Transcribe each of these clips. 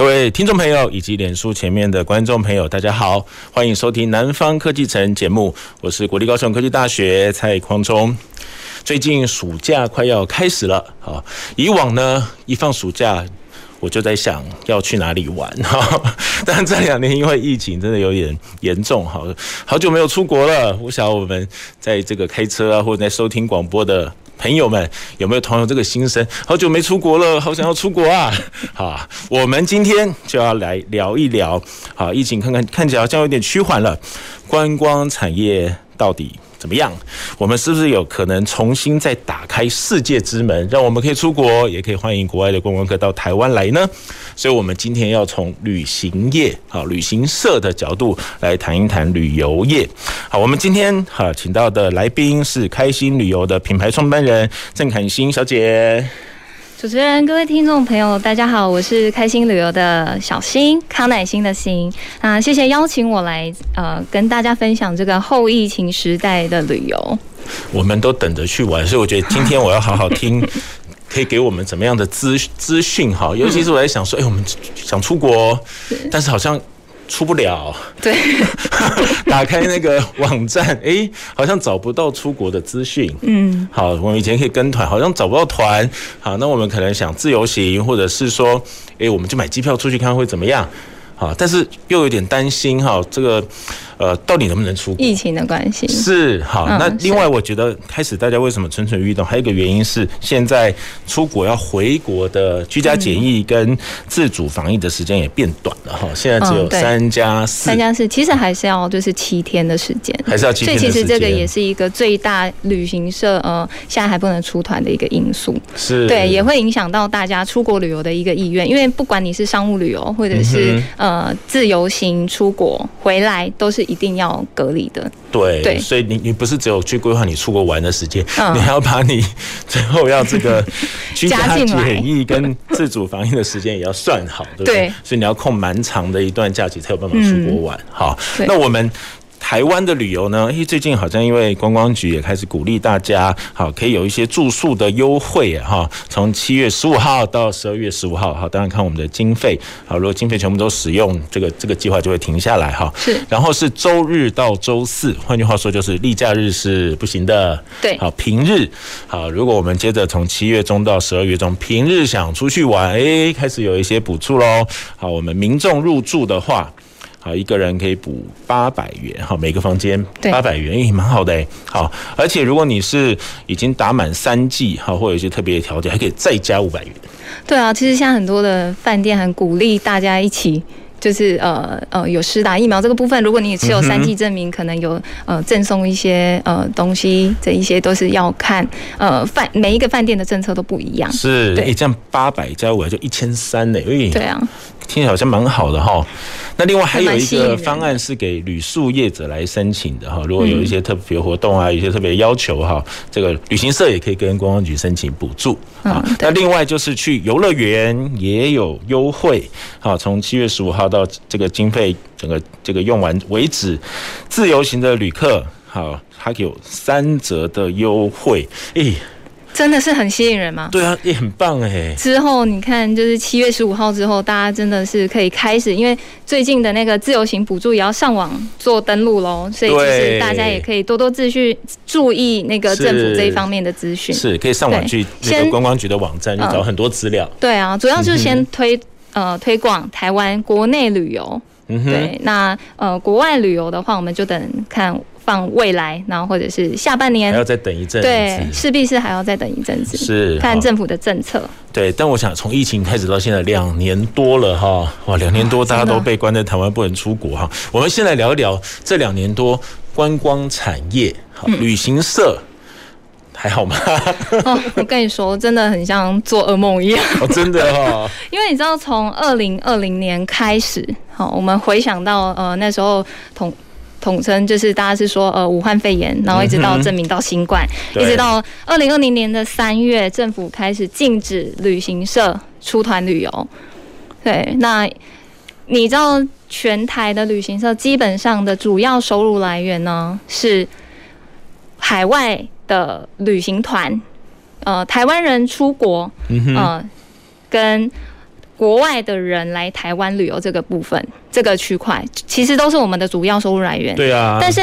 各位听众朋友以及脸书前面的观众朋友，大家好，欢迎收听《南方科技城》节目，我是国立高雄科技大学蔡匡忠。最近暑假快要开始了，好，以往呢一放暑假，我就在想要去哪里玩哈，但这两年因为疫情真的有点严重，好，好久没有出国了。我想我们在这个开车啊，或者在收听广播的。朋友们，有没有同样这个心声？好久没出国了，好想要出国啊！好，我们今天就要来聊一聊。好，疫情看看看起来好像有点趋缓了，观光产业到底怎么样？我们是不是有可能重新再打开世界之门，让我们可以出国，也可以欢迎国外的观光客到台湾来呢？所以，我们今天要从旅行业、好旅行社的角度来谈一谈旅游业。好，我们今天哈请到的来宾是开心旅游的品牌创办人郑凯欣小姐。主持人、各位听众朋友，大家好，我是开心旅游的小新，康乃馨的欣啊，谢谢邀请我来呃跟大家分享这个后疫情时代的旅游。我们都等着去玩，所以我觉得今天我要好好听，可以给我们怎么样的资资讯哈？尤其是我在想说，哎，我们想出国，但是好像。出不了，对，打开那个网站，哎、欸，好像找不到出国的资讯。嗯，好，我们以前可以跟团，好像找不到团。好，那我们可能想自由行，或者是说，哎、欸，我们就买机票出去看会怎么样？好，但是又有点担心哈，这个。呃，到底能不能出国？疫情的关系是好。那另外，我觉得开始大家为什么蠢蠢欲动？还有一个原因是，现在出国要回国的居家检疫跟自主防疫的时间也变短了哈。现在只有三加四，三加四，其实还是要就是七天的时间，还是要七天。所以其实这个也是一个最大旅行社呃现在还不能出团的一个因素。是对，也会影响到大家出国旅游的一个意愿，因为不管你是商务旅游或者是呃自由行出国回来都是。一定要隔离的，对，对，所以你你不是只有去规划你出国玩的时间，嗯，你还要把你最后要这个 居家检疫跟自主防疫的时间也要算好，对不对？对，所以你要空蛮长的一段假期才有办法出国玩。好，那我们。台湾的旅游呢？诶，最近好像因为观光局也开始鼓励大家，好，可以有一些住宿的优惠啊，哈，从七月十五号到十二月十五号，好，当然看我们的经费，好，如果经费全部都使用，这个这个计划就会停下来哈。是，然后是周日到周四，换句话说就是例假日是不行的。对，好，平日，好，如果我们接着从七月中到十二月中，平日想出去玩，诶，开始有一些补助喽。好，我们民众入住的话。好，一个人可以补八百元，好，每个房间八百元，也蛮好的诶。好，而且如果你是已经打满三季，好，或有一些特别的条件，还可以再加五百元。对啊，其实现在很多的饭店很鼓励大家一起。就是呃呃有施打疫苗这个部分，如果你持有三剂证明，可能有呃赠送一些呃东西，这一些都是要看呃饭每一个饭店的政策都不一样。是，哎，这样八百加五百就一千三呢，哎，对啊，听起来好像蛮好的哈。那另外还有一个方案是给旅宿业者来申请的哈，如果有一些特别活动啊，有一些特别要求哈，这个旅行社也可以跟观光局申请补助啊。那另外就是去游乐园也有优惠，好，从七月十五号。到这个经费整个这个用完为止，自由行的旅客好，还有三折的优惠，诶，真的是很吸引人吗？对啊，也很棒哎。之后你看，就是七月十五号之后，大家真的是可以开始，因为最近的那个自由行补助也要上网做登录喽，所以就是大家也可以多多自续注意那个政府这一方面的资讯，是可以上网去那个观光局的网站去找很多资料。对啊，主要就是先 推。呃，推广台湾国内旅游，对，那呃，国外旅游的话，我们就等看放未来，然后或者是下半年，还要再等一阵子，对，势必是还要再等一阵子，是看政府的政策。对，但我想从疫情开始到现在两年多了哈，哇，两年多大家都被关在台湾不能出国哈。我们先来聊一聊这两年多观光产业，好，旅行社。嗯还好吗？哦，我跟你说，真的很像做噩梦一样。哦，真的哈。因为你知道，从二零二零年开始，好，我们回想到呃那时候统统称就是大家是说呃武汉肺炎，然后一直到证明到新冠，嗯、一直到二零二零年的三月，政府开始禁止旅行社出团旅游。对，那你知道全台的旅行社基本上的主要收入来源呢是海外的旅行团，呃，台湾人出国，嗯、呃，跟。国外的人来台湾旅游这个部分，这个区块其实都是我们的主要收入来源。对啊。但是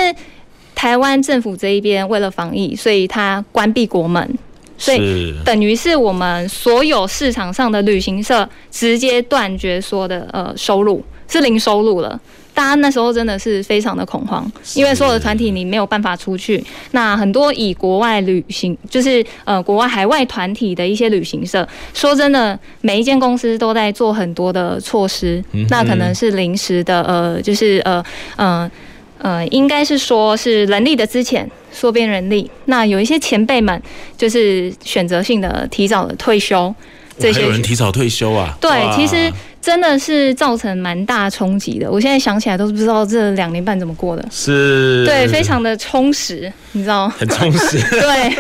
台湾政府这一边为了防疫，所以他关闭国门，所以等于是我们所有市场上的旅行社直接断绝说的呃收入，是零收入了。大家那时候真的是非常的恐慌，因为所有的团体你没有办法出去。那很多以国外旅行，就是呃国外海外团体的一些旅行社，说真的，每一间公司都在做很多的措施。那可能是临时的，呃，就是呃呃呃，应该是说是人力的资遣，缩编人力。那有一些前辈们就是选择性的提早的退休。这些还有人提早退休啊？对，其实真的是造成蛮大冲击的。我现在想起来都不知道这两年半怎么过的。是，对，非常的充实，你知道吗？很充实。对。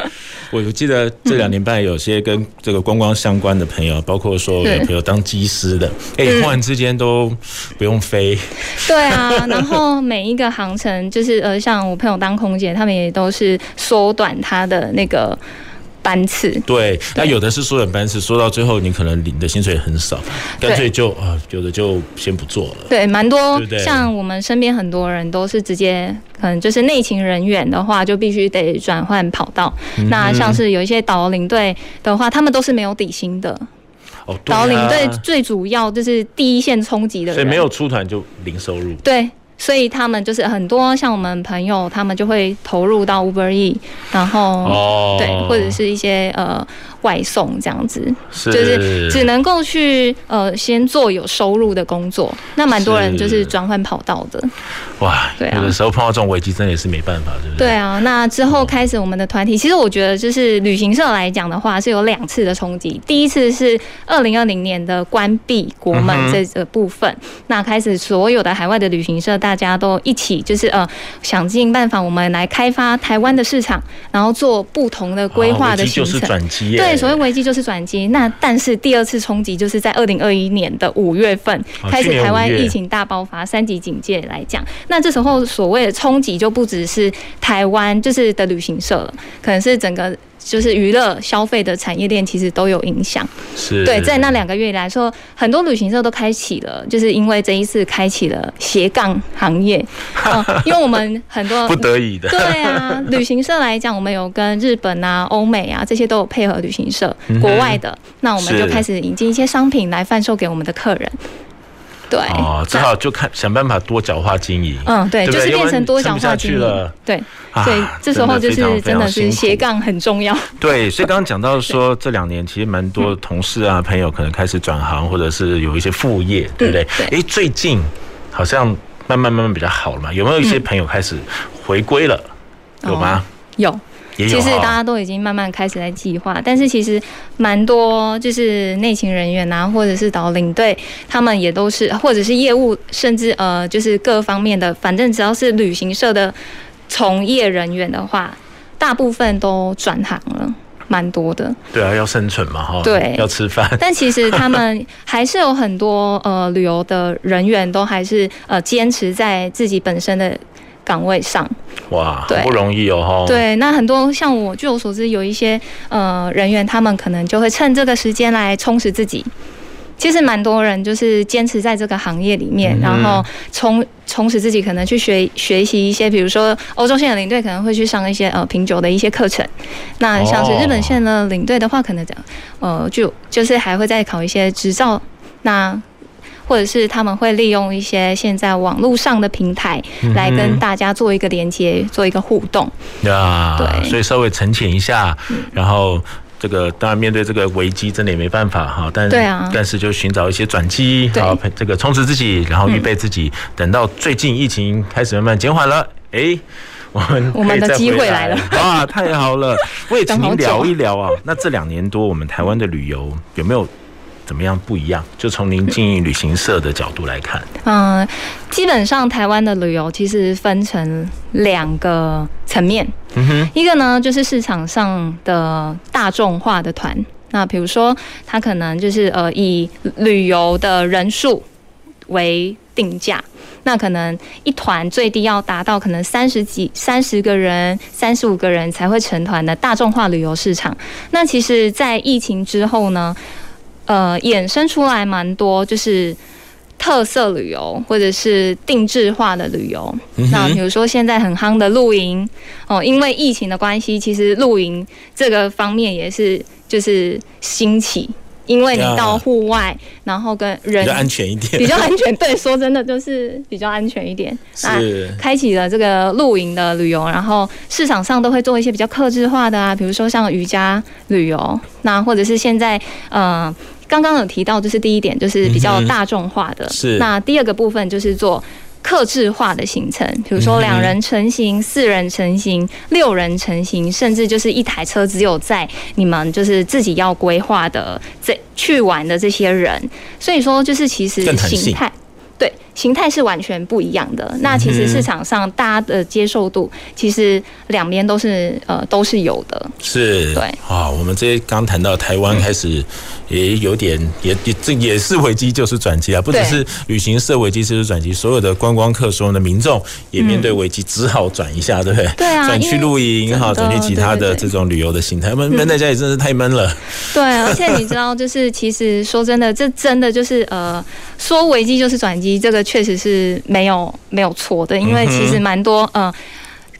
我记得这两年半有些跟这个观光相关的朋友，包括说有朋友当机师的，哎，忽然之间都不用飞。对啊，然后每一个航程，就是呃，像我朋友当空姐，他们也都是缩短他的那个。班次对，那有的是缩短班次，说到最后你可能领的薪水很少，干脆就啊，有的就先不做了。对，蛮多，像我们身边很多人都是直接，可能就是内勤人员的话，就必须得转换跑道。嗯、那像是有一些导领队的话，他们都是没有底薪的。哦，导领队最主要就是第一线冲击的人，所以没有出团就零收入。对。所以他们就是很多像我们朋友，他们就会投入到 Uber E，然后、哦、对，或者是一些呃外送这样子，是就是只能够去呃先做有收入的工作。那蛮多人就是转换跑道的。哇，对啊，有的时候碰到这种危机，真的也是没办法，对不对？对啊，那之后开始我们的团体，哦、其实我觉得就是旅行社来讲的话，是有两次的冲击。第一次是二零二零年的关闭国门这个部分，嗯、那开始所有的海外的旅行社。大家都一起，就是呃，想尽办法，我们来开发台湾的市场，然后做不同的规划的行程。转机，对，所谓危机就是转机。那但是第二次冲击就是在二零二一年的五月份开始，台湾疫情大爆发，三级警戒来讲，那这时候所谓的冲击就不只是台湾就是的旅行社了，可能是整个。就是娱乐消费的产业链其实都有影响，是。对，在那两个月来说，很多旅行社都开启了，就是因为这一次开启了斜杠行业，嗯，因为我们很多不得已的，对啊，旅行社来讲，我们有跟日本啊、欧美啊这些都有配合旅行社，国外的，那我们就开始引进一些商品来贩售给我们的客人。对哦，只好就看想办法多角化经营。嗯，对，就是变成多角化经营。对，所以这时候就是真的是斜杠很重要。对，所以刚刚讲到说这两年其实蛮多同事啊朋友可能开始转行，或者是有一些副业，对不对？哎，最近好像慢慢慢慢比较好了嘛，有没有一些朋友开始回归了？有吗？有。其实大家都已经慢慢开始在计划，但是其实蛮多就是内勤人员啊，或者是导领队，他们也都是，或者是业务，甚至呃，就是各方面的，反正只要是旅行社的从业人员的话，大部分都转行了，蛮多的。对啊，要生存嘛，哈。对，要吃饭。但其实他们还是有很多呃旅游的人员，都还是呃坚持在自己本身的。岗位上，哇，对，不容易哦，对，那很多像我，据我所知，有一些呃人员，他们可能就会趁这个时间来充实自己。其实蛮多人就是坚持在这个行业里面，嗯、然后充充实自己，可能去学学习一些，比如说欧洲线的领队可能会去上一些呃品酒的一些课程。那像是日本线的领队的话，可能讲呃就就是还会再考一些执照。那或者是他们会利用一些现在网络上的平台来跟大家做一个连接，做一个互动。呀，对，所以稍微沉潜一下，然后这个当然面对这个危机，真的也没办法哈。但对啊，但是就寻找一些转机，好，这个充实自己，然后预备自己，等到最近疫情开始慢慢减缓了，哎，我们 我们的机会来了 啊！太好了，我也请您聊一聊啊。那这两年多，我们台湾的旅游有没有？怎么样不一样？就从您经营旅行社的角度来看，嗯，基本上台湾的旅游其实分成两个层面，嗯哼，一个呢就是市场上的大众化的团，那比如说他可能就是呃以旅游的人数为定价。那可能一团最低要达到可能三十几、三十个人、三十五个人才会成团的大众化旅游市场。那其实，在疫情之后呢，呃，衍生出来蛮多就是特色旅游或者是定制化的旅游。那比如说现在很夯的露营哦，因为疫情的关系，其实露营这个方面也是就是兴起。因为你到户外，然后跟人比较安全一点，比较安全。对，说真的就是比较安全一点。是开启了这个露营的旅游，然后市场上都会做一些比较克制化的啊，比如说像瑜伽旅游，那或者是现在呃刚刚有提到，就是第一点就是比较大众化的。是。那第二个部分就是做。克制化的行程，比如说两人成行、四人成型、六人成型，甚至就是一台车只有在你们就是自己要规划的这去玩的这些人，所以说就是其实形态。对，形态是完全不一样的。那其实市场上大家的接受度，其实两边都是呃都是有的。是，对啊，我们这些刚谈到台湾开始也有点也也这也是危机就是转机啊，不只是旅行社危机就是转机，所有的观光客、所有的民众也面对危机，只好转一下，对不对？对啊，转去露营哈，转去其他的这种旅游的形态。闷闷在家里真是太闷了。对，而且你知道，就是其实说真的，这真的就是呃，说危机就是转机。这个确实是没有没有错的，因为其实蛮多嗯。呃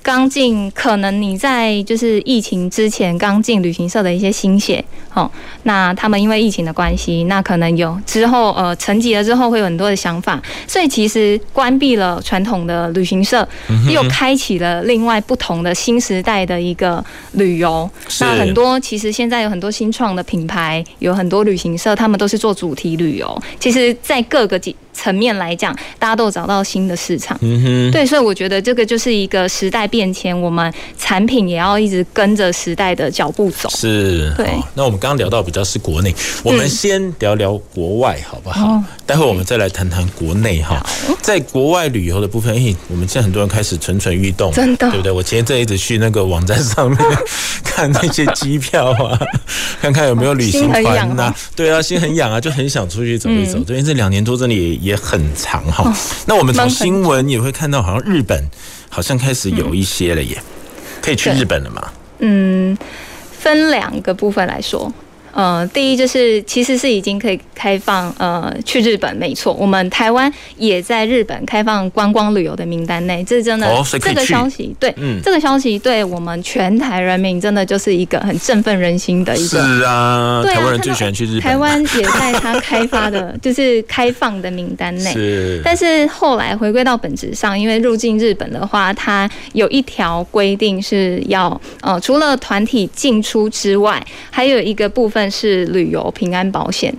刚进，可能你在就是疫情之前刚进旅行社的一些新血，哦，那他们因为疫情的关系，那可能有之后呃沉寂了之后会有很多的想法，所以其实关闭了传统的旅行社，又开启了另外不同的新时代的一个旅游。那很多其实现在有很多新创的品牌，有很多旅行社，他们都是做主题旅游。其实，在各个几层面来讲，大家都有找到新的市场。嗯哼，对，所以我觉得这个就是一个时代变。面前，我们产品也要一直跟着时代的脚步走。是，对。那我们刚刚聊到比较是国内，我们先聊聊国外，好不好？待会我们再来谈谈国内哈。在国外旅游的部分，哎，我们现在很多人开始蠢蠢欲动，真的，对不对？我前一阵一直去那个网站上面 看那些机票啊，看看有没有旅行团呐。对啊，心很痒啊，就很想出去走一走。因为这两年多真的也也很长哈。那我们从新闻也会看到，好像日本。好像开始有一些了耶，可以去日本了吗？嗯，分两个部分来说。呃，第一就是其实是已经可以开放呃去日本，没错，我们台湾也在日本开放观光旅游的名单内，这是真的。哦，这个消息对，嗯，这个消息对我们全台人民真的就是一个很振奋人心的一个。是啊，台湾人最喜欢去日本。台湾也在他开发的，就是开放的名单内。是。但是后来回归到本质上，因为入境日本的话，它有一条规定是要呃，除了团体进出之外，还有一个部分。是旅游平安保险，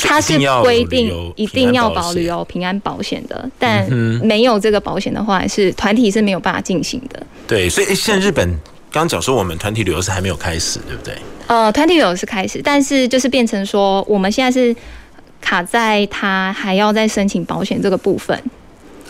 它是规定一定要保旅游平安保险的，但没有这个保险的话，是团体是没有办法进行的。对，所以现在日本刚刚讲说，我们团体旅游是还没有开始，对不对？呃，团体旅游是开始，但是就是变成说，我们现在是卡在他还要再申请保险这个部分。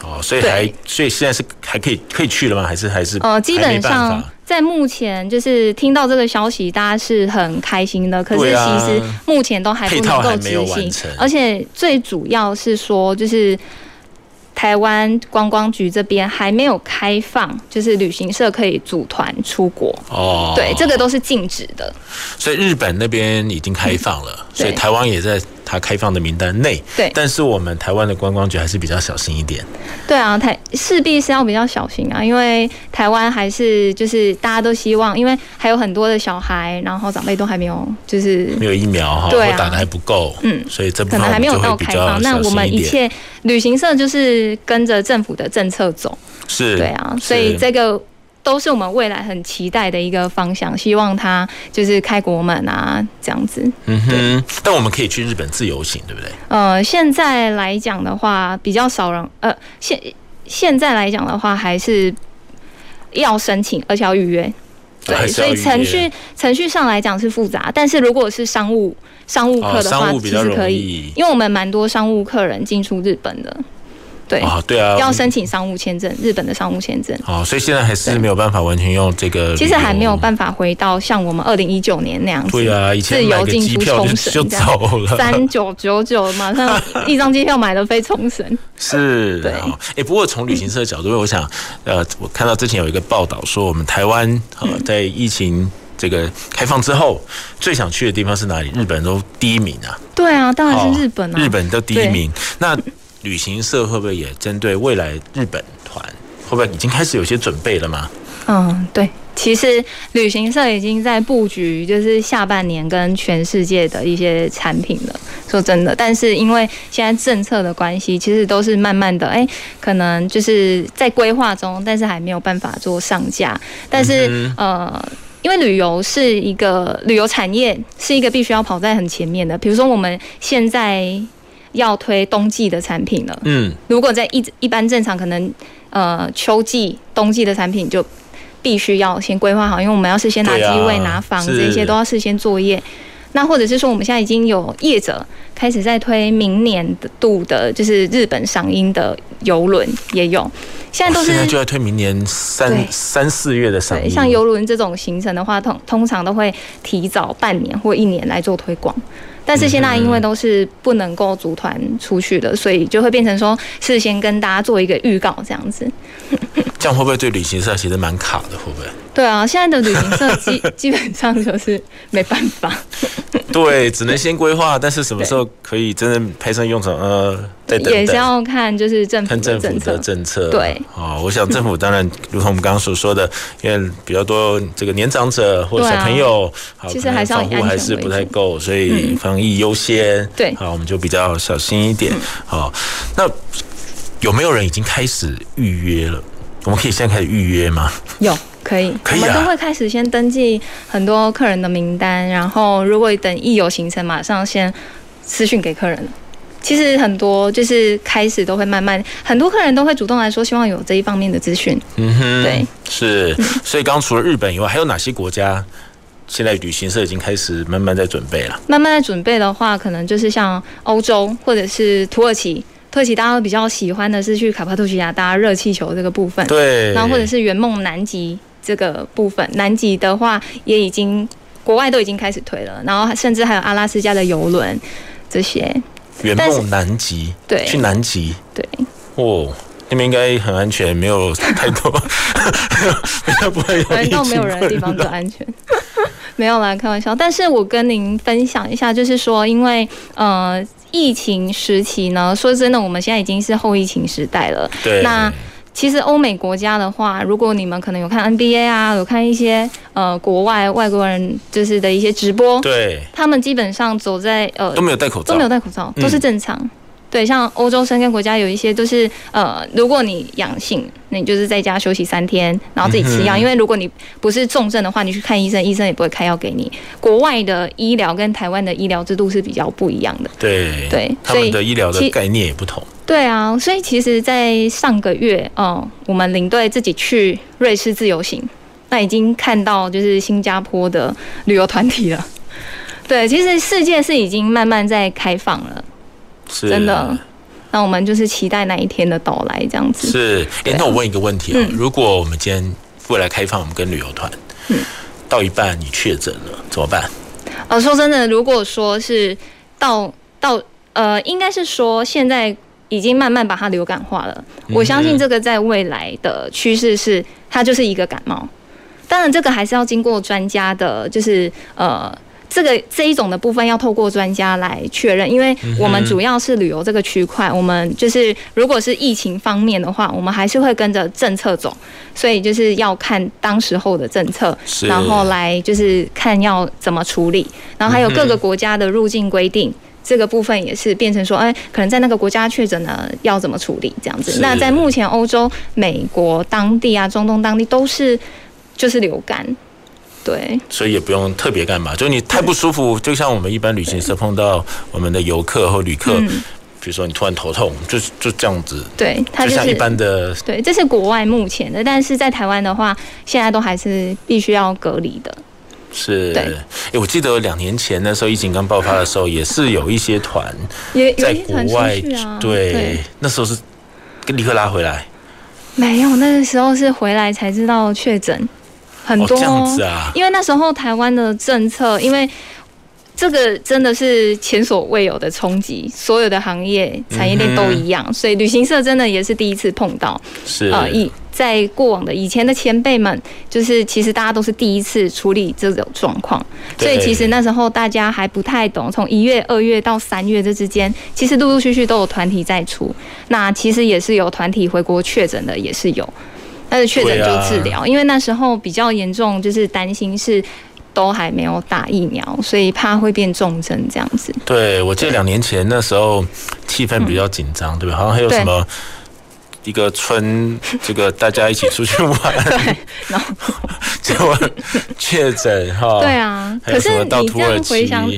哦，所以还所以现在是还可以可以去了吗？还是还是呃，基本上在目前就是听到这个消息，大家是很开心的。可是其实目前都还不能够执行，而且最主要是说就是。台湾观光局这边还没有开放，就是旅行社可以组团出国哦。对，这个都是禁止的。所以日本那边已经开放了，嗯、所以台湾也在它开放的名单内。对，但是我们台湾的观光局还是比较小心一点。对啊，台势必是要比较小心啊，因为台湾还是就是大家都希望，因为还有很多的小孩，然后长辈都还没有就是没有疫苗哈，对、啊，打的还不够，嗯，所以这部分可能还没有到开放。那我们一切旅行社就是。跟着政府的政策走，是对啊，所以这个都是我们未来很期待的一个方向，希望它就是开国门啊，这样子。嗯哼，但我们可以去日本自由行，对不对？呃，现在来讲的话，比较少人。呃，现现在来讲的话，还是要申请，而且要预约。对，所以程序程序上来讲是复杂，但是如果是商务商务客的话，其实可以，因为我们蛮多商务客人进出日本的。对啊，对啊，要申请商务签证，日本的商务签证。哦，所以现在还是没有办法完全用这个。其实还没有办法回到像我们二零一九年那样子。对啊，以前买个机票就 就走了，三九九九，马上一张机票买了飞冲绳。是，对。哎，不过从旅行社的角度，我想，呃，我看到之前有一个报道说，我们台湾呃在疫情这个开放之后，最想去的地方是哪里？日本都第一名啊。对啊，当然是日本啊，日本都第一名。那旅行社会不会也针对未来日本团，会不会已经开始有些准备了吗？嗯，对，其实旅行社已经在布局，就是下半年跟全世界的一些产品了。说真的，但是因为现在政策的关系，其实都是慢慢的，哎，可能就是在规划中，但是还没有办法做上架。但是、嗯、呃，因为旅游是一个旅游产业，是一个必须要跑在很前面的。比如说我们现在。要推冬季的产品了。嗯，如果在一一般正常，可能呃秋季、冬季的产品就必须要先规划好，因为我们要事先拿机位、拿房子这些都要事先作业。那或者是说，我们现在已经有业者开始在推明年度的，就是日本赏樱的游轮也有。现在都是现在就要推明年三三四月的赏樱。像游轮这种行程的话，通通常都会提早半年或一年来做推广。但是现在因为都是不能够组团出去的，所以就会变成说事先跟大家做一个预告这样子。这样会不会对旅行社其实蛮卡的？会不会？对啊，现在的旅行社基 基本上就是没办法。对，只能先规划，但是什么时候可以真正派上用场？呃，再等等。也是要看就是政府看政府的政策。对，哦，我想政府当然，如同我们刚刚所说的，因为比较多这个年长者或者小朋友，啊、好，其实还是防护还是不太够，所以防疫优先。嗯、对，好，我们就比较小心一点。好，那有没有人已经开始预约了？我们可以现在开始预约吗？有。可以，可以啊、我们都会开始先登记很多客人的名单，然后如果等一有行程，马上先私讯给客人。其实很多就是开始都会慢慢，很多客人都会主动来说，希望有这一方面的资讯。嗯哼，对，是。所以刚除了日本以外，还有哪些国家现在旅行社已经开始慢慢在准备了？慢慢在准备的话，可能就是像欧洲或者是土耳其。土耳其大家都比较喜欢的是去卡帕多西亚搭热气球这个部分，对，然后或者是圆梦南极。这个部分，南极的话也已经国外都已经开始推了，然后甚至还有阿拉斯加的游轮这些。圆梦南极，对，去南极，对，哦，那边应该很安全，没有太多，比较不会有。难道没有人的地方就安全？没有啦，开玩笑。但是我跟您分享一下，就是说，因为呃，疫情时期呢，说真的，我们现在已经是后疫情时代了。对，那。其实欧美国家的话，如果你们可能有看 NBA 啊，有看一些呃国外外国人就是的一些直播，对，他们基本上走在呃都没有戴口罩，都没有戴口罩，都是正常。嗯对，像欧洲生根国家有一些都是，呃，如果你阳性，那你就是在家休息三天，然后自己吃药。因为如果你不是重症的话，你去看医生，医生也不会开药给你。国外的医疗跟台湾的医疗制度是比较不一样的。对对，他们的医疗的概念也不同。对啊，所以其实，在上个月，嗯，我们领队自己去瑞士自由行，那已经看到就是新加坡的旅游团体了。对，其实世界是已经慢慢在开放了。是真的，那我们就是期待那一天的到来，这样子。是，哎、欸，那我问一个问题啊、如果我们今天未来开放，我们跟旅游团，嗯，到一半你确诊了怎么办？呃，说真的，如果说是到到呃，应该是说现在已经慢慢把它流感化了。嗯、我相信这个在未来的趋势是，它就是一个感冒。当然，这个还是要经过专家的，就是呃。这个这一种的部分要透过专家来确认，因为我们主要是旅游这个区块，我们就是如果是疫情方面的话，我们还是会跟着政策走，所以就是要看当时候的政策，然后来就是看要怎么处理，然后还有各个国家的入境规定，这个部分也是变成说，哎，可能在那个国家确诊呢，要怎么处理这样子。那在目前欧洲、美国当地啊、中东当地都是就是流感。对，所以也不用特别干嘛，就你太不舒服，就像我们一般旅行社碰到我们的游客或旅客，比如说你突然头痛，就就这样子。对，它就是、就像一般的。对，这是国外目前的，但是在台湾的话，现在都还是必须要隔离的。是。对。哎，我记得两年前那时候疫情刚爆发的时候，也是有一些团在国外，啊、对，对，那时候是立刻拉回来。没有，那个时候是回来才知道确诊很多。哦，这样子啊。因为那时候台湾的政策，因为。这个真的是前所未有的冲击，所有的行业产业链都一样，所以旅行社真的也是第一次碰到。是呃，以在过往的以前的前辈们，就是其实大家都是第一次处理这种状况，所以其实那时候大家还不太懂。从一月、二月到三月这之间，其实陆陆续续都有团体在出，那其实也是有团体回国确诊的，也是有，但是确诊就治疗，因为那时候比较严重，就是担心是。都还没有打疫苗，所以怕会变重症这样子。对，我记得两年前那时候气氛比较紧张，嗯，对吧？好像还有什么一个村，这个大家一起出去玩，对，然后结果确诊哈。对啊，可是你这样回想，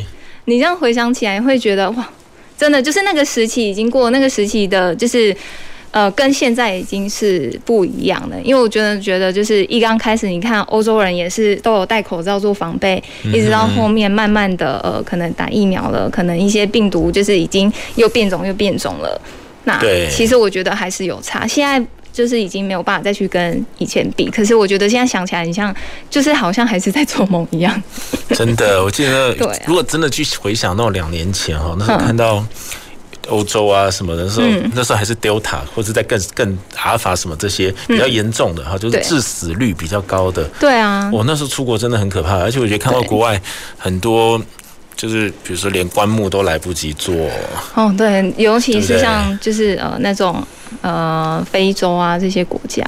你这样回想起来会觉得哇，真的就是那个时期已经过，那个时期的就是。呃，跟现在已经是不一样了，因为我觉得觉得就是一刚开始，你看欧洲人也是都有戴口罩做防备，一直到后面慢慢的呃，可能打疫苗了，可能一些病毒就是已经又变种又变种了。那其实我觉得还是有差，现在就是已经没有办法再去跟以前比。可是我觉得现在想起来，你像就是好像还是在做梦一样。真的，我记得，对如果真的去回想到两年前哈，那时候看到。欧洲啊什么的时候，嗯、那时候还是 Delta 或者在更更阿尔法什么这些比较严重的哈、嗯，就是致死率比较高的。对啊，我那时候出国真的很可怕，而且我觉得看到国外很多，就是比如说连棺木都来不及做。哦，对，尤其是像就是呃那种呃非洲啊这些国家。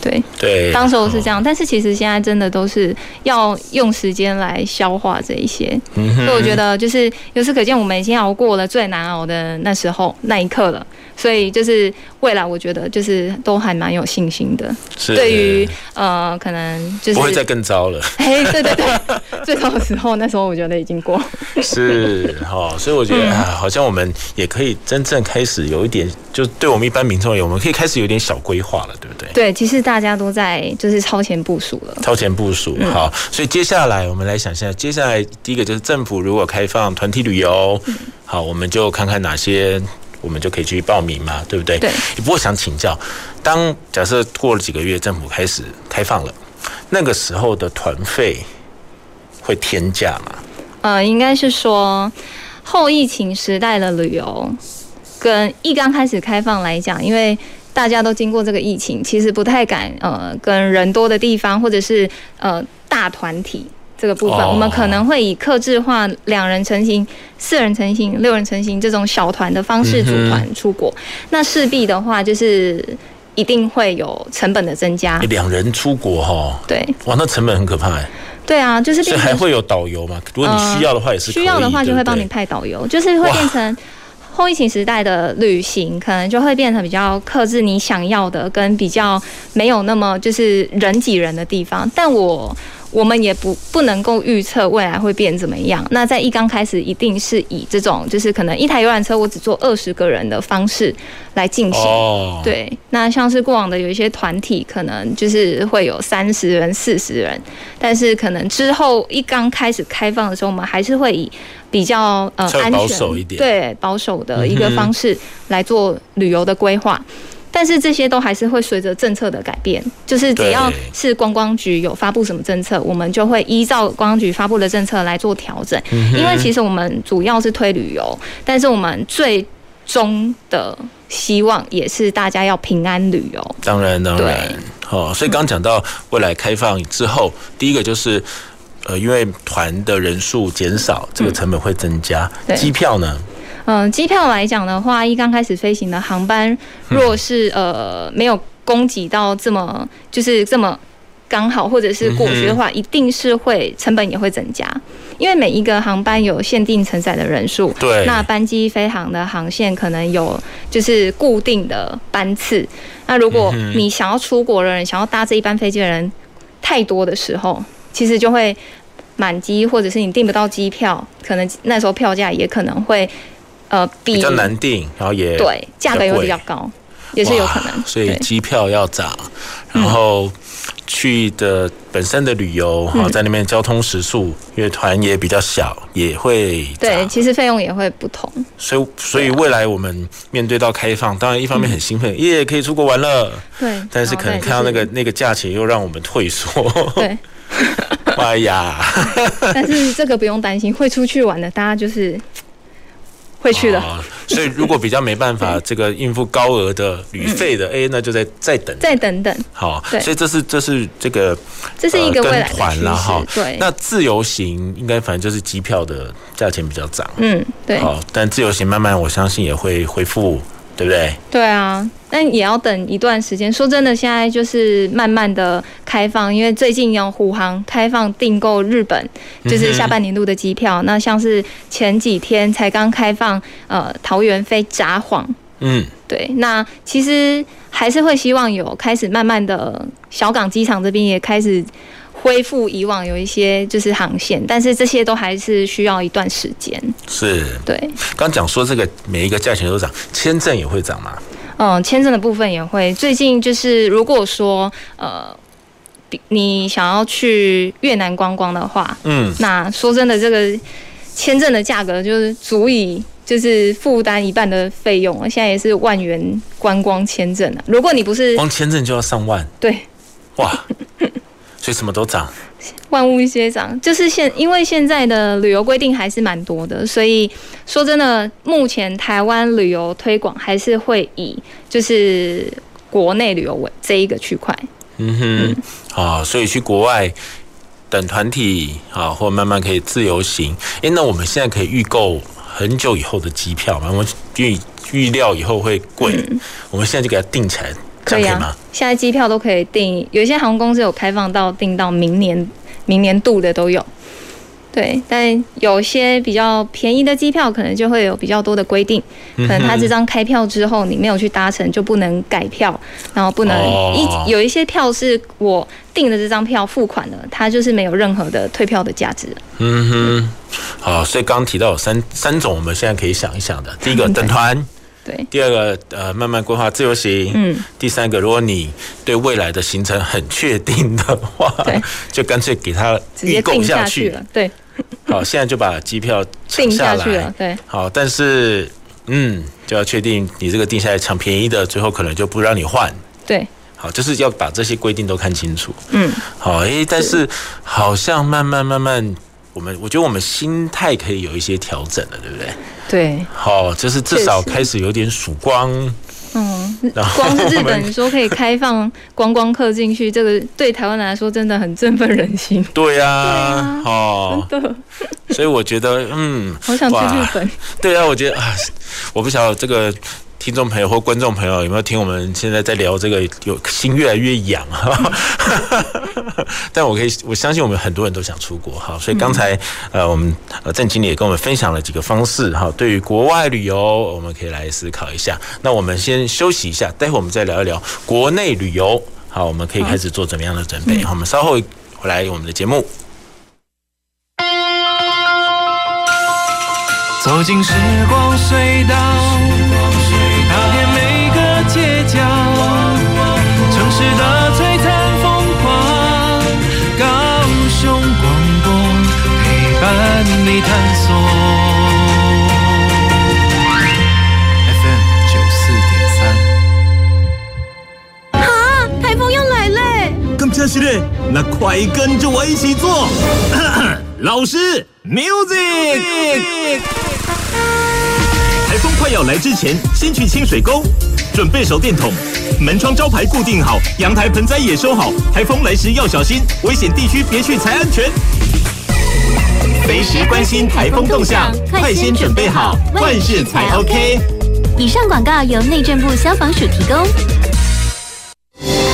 对对，当时候是这样，但是其实现在真的都是要用时间来消化这一些，嗯，所以我觉得就是由此可见，我们已经熬过了最难熬的那时候那一刻了。所以就是未来，我觉得就是都还蛮有信心的。是，对于呃，可能就是不会再更糟了。哎，对对对，最糟的时候，那时候我觉得已经过。是哈，所以我觉得啊，好像我们也可以真正开始有一点，就对我们一般民众而言，我们可以开始有点小规划了，对不对？对，其实大家都在就是超前部署了。超前部署，好，所以接下来我们来想一下，接下来第一个就是政府如果开放团体旅游，好，我们就看看哪些。我们就可以去报名嘛，对不对？对。不过想请教，当假设过了几个月，政府开始开放了，那个时候的团费会天价吗？呃，应该是说后疫情时代的旅游，跟一刚开始开放来讲，因为大家都经过这个疫情，其实不太敢呃跟人多的地方，或者是呃大团体。这个部分，我们可能会以克制化两人成型、四人成型、六人成型这种小团的方式组团出国。那势必的话，就是一定会有成本的增加。两人出国哈，对，哇，那成本很可怕哎。对啊，就是变成还会有导游嘛？如果你需要的话，也是需要的话，就会帮你派导游，就是会变成后疫情时代的旅行，可能就会变成比较克制你想要的，跟比较没有那么就是人挤人的地方。但我。我们也不不能够预测未来会变怎么样。那在一刚开始，一定是以这种就是可能一台游览车，我只坐二十个人的方式来进行。哦。对。那像是过往的有一些团体，可能就是会有三十人、四十人，但是可能之后一刚开始开放的时候，我们还是会以比较呃安全、对保守的一个方式来做旅游的规划。但是这些都还是会随着政策的改变，就是只要是观光局有发布什么政策，我们就会依照观光局发布的政策来做调整。因为其实我们主要是推旅游，但是我们最终的希望也是大家要平安旅游。当然，当然，好。所以刚讲到未来开放之后，第一个就是呃，因为团的人数减少，这个成本会增加。机票呢？嗯，机票来讲的话，一刚开始飞行的航班，若是呃没有供给到这么就是这么刚好，或者是过去的话，一定是会成本也会增加，因为每一个航班有限定承载的人数，对，那班机飞航的航线可能有就是固定的班次，那如果你想要出国的人，想要搭这一班飞机的人太多的时候，其实就会满机，或者是你订不到机票，可能那时候票价也可能会。呃比，比较难订，然后也对价格也会比较高，也是有可能。所以机票要涨，然后去的本身的旅游，然后在那边交通食宿，因为团也比较小，也会对，其实费用也会不同。所以所以未来我们面对到开放，当然一方面很兴奋，耶可以出国玩了，对，但是可能看到那个那个价钱又让我们退缩，对。哎呀！但是这个不用担心，会出去玩的，大家就是会去的。哦、所以如果比较没办法 这个应付高额的旅费的，哎、嗯，那就再再等再等等。好，所以这是这是这个这是一个未来团了哈。对，那自由行应该反正就是机票的价钱比较涨。嗯，对。好，但自由行慢慢我相信也会恢复。对不对？对啊，但也要等一段时间。说真的，现在就是慢慢的开放，因为最近有虎航开放订购日本，就是下半年度的机票。嗯、那像是前几天才刚开放，呃，桃园飞札幌。嗯，对。那其实还是会希望有开始慢慢的小港机场这边也开始。恢复以往有一些就是航线，但是这些都还是需要一段时间。是，对。刚讲说这个每一个价钱都涨，签证也会涨吗？嗯，签证的部分也会。最近就是如果说呃，你想要去越南观光的话，嗯，那说真的，这个签证的价格就是足以就是负担一半的费用。现在也是万元观光签证啊，如果你不是光签证就要上万，对，哇。所以什么都涨，万物皆涨。就是现因为现在的旅游规定还是蛮多的，所以说真的，目前台湾旅游推广还是会以就是国内旅游为这一个区块。嗯哼，啊、嗯，所以去国外等团体啊，或慢慢可以自由行。哎、欸，那我们现在可以预购很久以后的机票吗？我们预预料以后会贵，嗯、我们现在就给它定起来。可以啊，现在机票都可以订，有一些航空公司有开放到订到明年、明年度的都有。对，但有些比较便宜的机票，可能就会有比较多的规定，可能他这张开票之后，你没有去搭乘就不能改票，然后不能一有一些票是我订的这张票付款的，它就是没有任何的退票的价值。嗯哼，好，所以刚刚提到有三三种，我们现在可以想一想的，第一个等团。对，第二个呃，慢慢规划自由行。嗯，第三个，如果你对未来的行程很确定的话，对，就干脆给他预购下去了。对，好，现在就把机票定下来。了。对，好，但是嗯，就要确定你这个定下来抢便宜的，最后可能就不让你换。对，好，就是要把这些规定都看清楚。嗯，好，诶，但是好像慢慢慢慢。我们我觉得我们心态可以有一些调整了，对不对？对，好，就是至少开始有点曙光。嗯，光是日本说可以开放观光客进去，这个对台湾来说真的很振奋人心。对呀、啊，哦，真的。所以我觉得，嗯，好想去日本。对啊，我觉得啊，我不晓得这个。听众朋友或观众朋友有没有听我们现在在聊这个？有心越来越痒哈，但我可以我相信我们很多人都想出国哈，所以刚才呃我们呃郑经理也跟我们分享了几个方式哈，对于国外旅游我们可以来思考一下。那我们先休息一下，待会我们再聊一聊国内旅游。好，我们可以开始做怎么样的准备？好，我们稍后回来我们的节目。走进时光隧道。城市的璀璨风光，高雄广播陪伴你探索。FM 九四点三。啊，台风要来嘞！更加是嘞，那快跟着我一起做。老师，music。台风快要来之前，先去清水沟，准备手电筒，门窗招牌固定好，阳台盆栽也收好。台风来时要小心，危险地区别去才安全。随时关心台风动向，快先准备好，万事才 OK。以上广告由内政部消防署提供。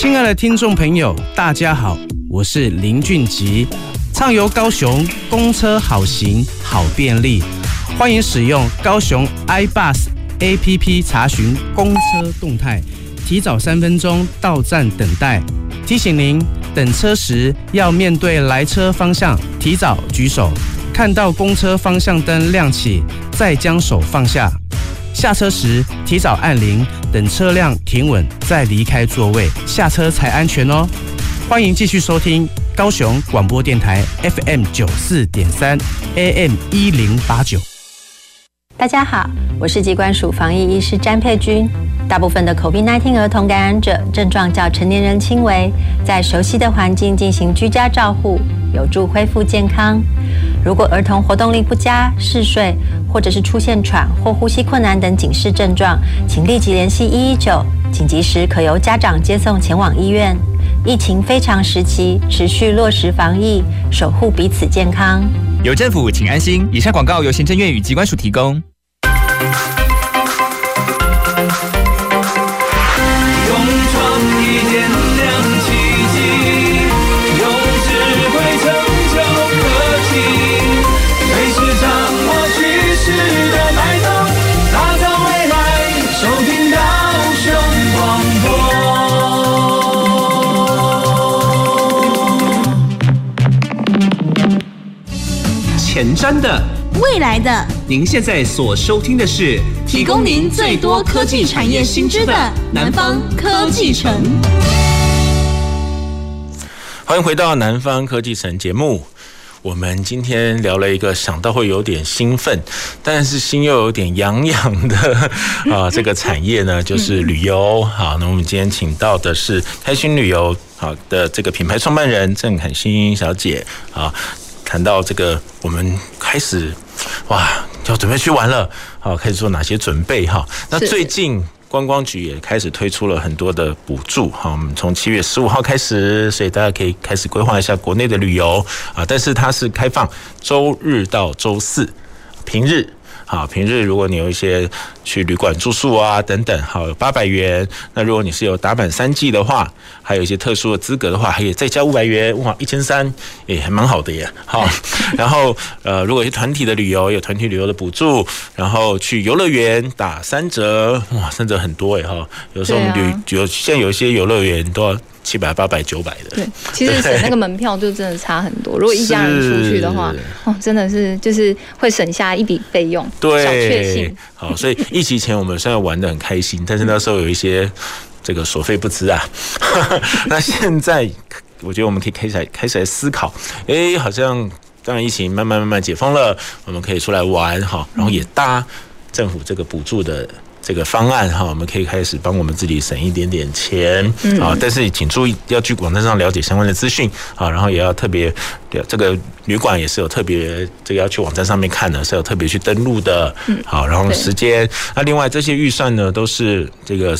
亲爱的听众朋友，大家好，我是林俊吉，畅游高雄，公车好行好便利，欢迎使用高雄 iBus APP 查询公车动态，提早三分钟到站等待。提醒您，等车时要面对来车方向，提早举手，看到公车方向灯亮起，再将手放下。下车时提早按铃，等车辆停稳再离开座位，下车才安全哦。欢迎继续收听高雄广播电台 FM 九四点三 AM 一零八九。大家好，我是疾管署防疫医师詹佩君。大部分的 COVID-19 儿童感染者症状较成年人轻微，在熟悉的环境进行居家照护，有助恢复健康。如果儿童活动力不佳、嗜睡，或者是出现喘或呼吸困难等警示症状，请立即联系一一九，紧急时可由家长接送前往医院。疫情非常时期，持续落实防疫，守护彼此健康。有政府，请安心。以上广告由行政院与机关署提供。前瞻的，未来的，您现在所收听的是提供您最多科技产业新知的南方科技城。欢迎回到南方科技城节目。我们今天聊了一个想到会有点兴奋，但是心又有点痒痒的 啊，这个产业呢，就是旅游。好，那我们今天请到的是开心旅游好的这个品牌创办人郑凯欣小姐啊。谈到这个，我们开始哇，要准备去玩了，好，开始做哪些准备哈？那最近观光局也开始推出了很多的补助，哈，我们从七月十五号开始，所以大家可以开始规划一下国内的旅游啊。但是它是开放周日到周四，平日。好，平日如果你有一些去旅馆住宿啊等等，好，有八百元。那如果你是有打满三季的话，还有一些特殊的资格的话，还可以再加五百元，哇，一千三，也还蛮好的耶。好，然后呃，如果是团体的旅游，有团体旅游的补助，然后去游乐园打三折，哇，三折很多哎哈。有时候我们旅有现在有一些游乐园都要。七百、八百、九百的，对，其实省那个门票就真的差很多。如果一家人 出去的话，哦，真的是就是会省下一笔费用。对，小确幸。好，所以疫情前我们虽然玩的很开心，但是那时候有一些这个所费不貲啊。那现在我觉得我们可以开始来开始来思考，哎，好像当然疫情慢慢慢慢解封了，我们可以出来玩哈，然后也搭政府这个补助的。这个方案哈，我们可以开始帮我们自己省一点点钱。啊，但是请注意要去网站上了解相关的资讯。啊，然后也要特别，这个旅馆也是有特别这个要去网站上面看的，是有特别去登录的，好，然后时间，那另外这些预算呢，都是这个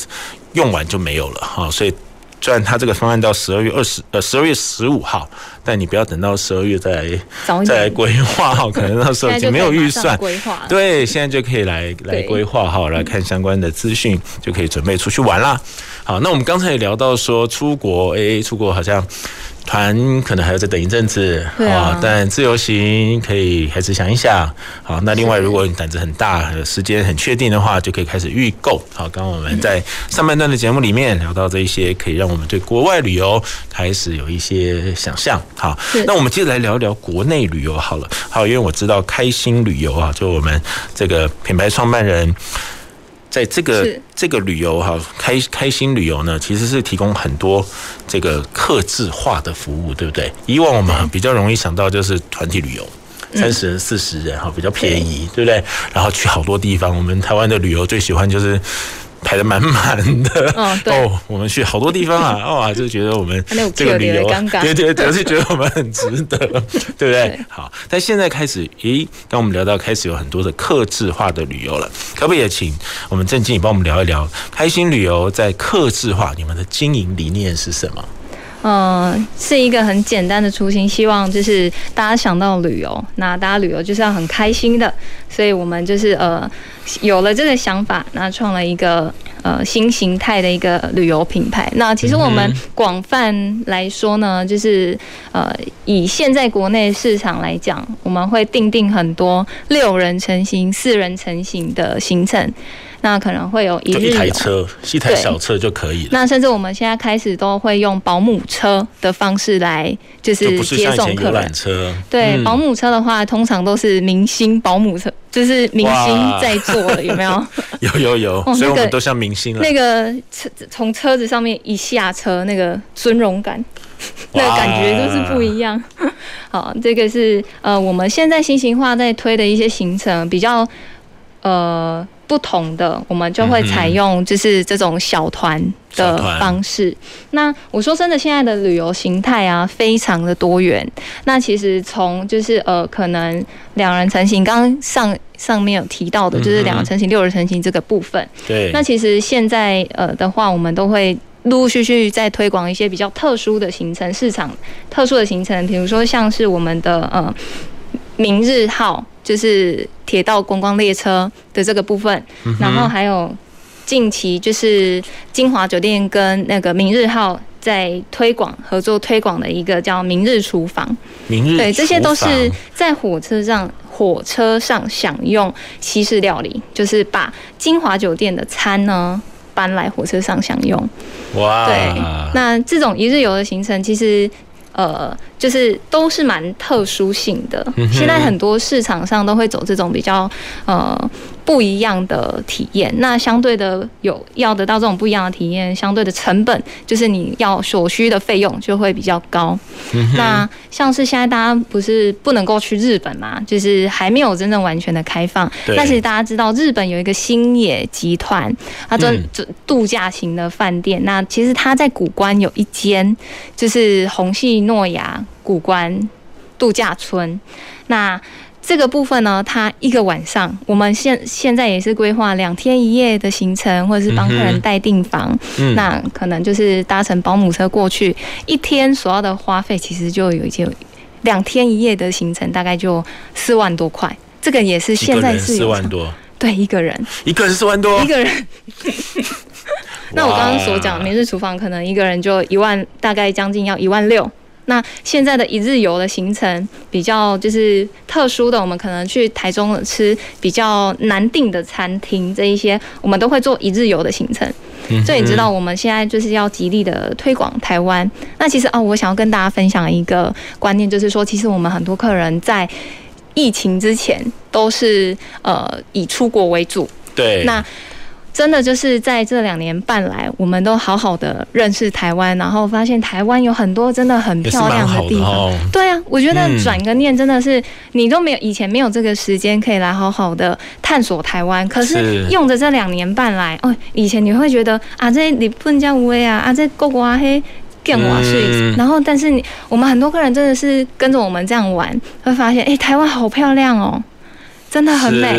用完就没有了哈，所以。虽然他这个方案到十二月二十呃十二月十五号，但你不要等到十二月再来再来规划哈，可能那时候已经没有预算规划。对，现在就可以来来规划哈，来看相关的资讯，就可以准备出去玩啦。好，那我们刚才也聊到说出国，哎，出国好像。团可能还要再等一阵子啊，但自由行可以还是想一想。好，那另外如果你胆子很大，时间很确定的话，就可以开始预购。好，刚刚我们在上半段的节目里面聊到这一些，可以让我们对国外旅游开始有一些想象。好，那我们接着来聊一聊国内旅游好了。好，因为我知道开心旅游啊，就我们这个品牌创办人。在这个这个旅游哈，开开心旅游呢，其实是提供很多这个客制化的服务，对不对？以往我们比较容易想到就是团体旅游，三十人、四十人哈，比较便宜，对不对？然后去好多地方，我们台湾的旅游最喜欢就是排的满满的。哦，对哦，我们去好多地方啊，哇，就觉得我们这个旅游，对对对，是觉得我们很值得，对不对？好，但现在开始，咦，当我们聊到开始有很多的客制化的旅游了，可不可以也请我们郑经理帮我们聊一聊开心旅游在客制化，你们的经营理念是什么？嗯，是一个很简单的初心，希望就是大家想到旅游，那大家旅游就是要很开心的，所以我们就是呃有了这个想法，那创了一个呃新形态的一个旅游品牌。那其实我们广泛来说呢，就是呃以现在国内市场来讲，我们会定定很多六人成行、四人成行的行程。那可能会有一日游，一台车，一台小车就可以了。那甚至我们现在开始都会用保姆车的方式来，就是接送客人。车，对，保姆车的话，通常都是明星保姆车，就是明星在坐的，有没有？有有 有，所以我们都像明星了。那个车从车子上面一下车，那个尊荣感，那感觉就是不一样。好，这个是呃，我们现在新型化在推的一些行程，比较呃。不同的，我们就会采用就是这种小团的方式。那我说真的，现在的旅游形态啊，非常的多元。那其实从就是呃，可能两人成型，刚刚上上面有提到的，就是两人成行、六人成型这个部分。对。那其实现在呃的话，我们都会陆陆续续在推广一些比较特殊的行程，市场特殊的行程，比如说像是我们的呃明日号。就是铁道观光列车的这个部分，然后还有近期就是金华酒店跟那个明日号在推广合作推广的一个叫明日厨房。明日对，这些都是在火车上火车上享用西式料理，就是把金华酒店的餐呢搬来火车上享用。哇，对，那这种一日游的行程其实。呃，就是都是蛮特殊性的。现在很多市场上都会走这种比较呃不一样的体验。那相对的有要得到这种不一样的体验，相对的成本就是你要所需的费用就会比较高。那像是现在大家不是不能够去日本嘛，就是还没有真正完全的开放。但是大家知道日本有一个星野集团，它做度假型的饭店。那其实它在古关有一间，就是红系。诺亚谷关度假村，那这个部分呢，它一个晚上，我们现现在也是规划两天一夜的行程，或者是帮客人代订房，嗯、那可能就是搭乘保姆车过去，一天所要的花费其实就有一些两天一夜的行程，大概就四万多块，这个也是现在是四万多，对，一个人，一个人四万多，一个人。那我刚刚所讲明日厨房，可能一个人就一万，大概将近要一万六。那现在的一日游的行程比较就是特殊的，我们可能去台中吃比较难订的餐厅，这一些我们都会做一日游的行程。所以你知道我们现在就是要极力的推广台湾。那其实哦，我想要跟大家分享一个观念，就是说，其实我们很多客人在疫情之前都是呃以出国为主。对。那真的就是在这两年半来，我们都好好的认识台湾，然后发现台湾有很多真的很漂亮的地方。哦、对啊，我觉得转个念真的是你都没有以前没有这个时间可以来好好的探索台湾，可是用着这两年半来，哦，以前你会觉得啊，这日本这样无啊，啊这国外黑更瓦水，然后但是你我们很多客人真的是跟着我们这样玩，会发现哎，台湾好漂亮哦。真的很美，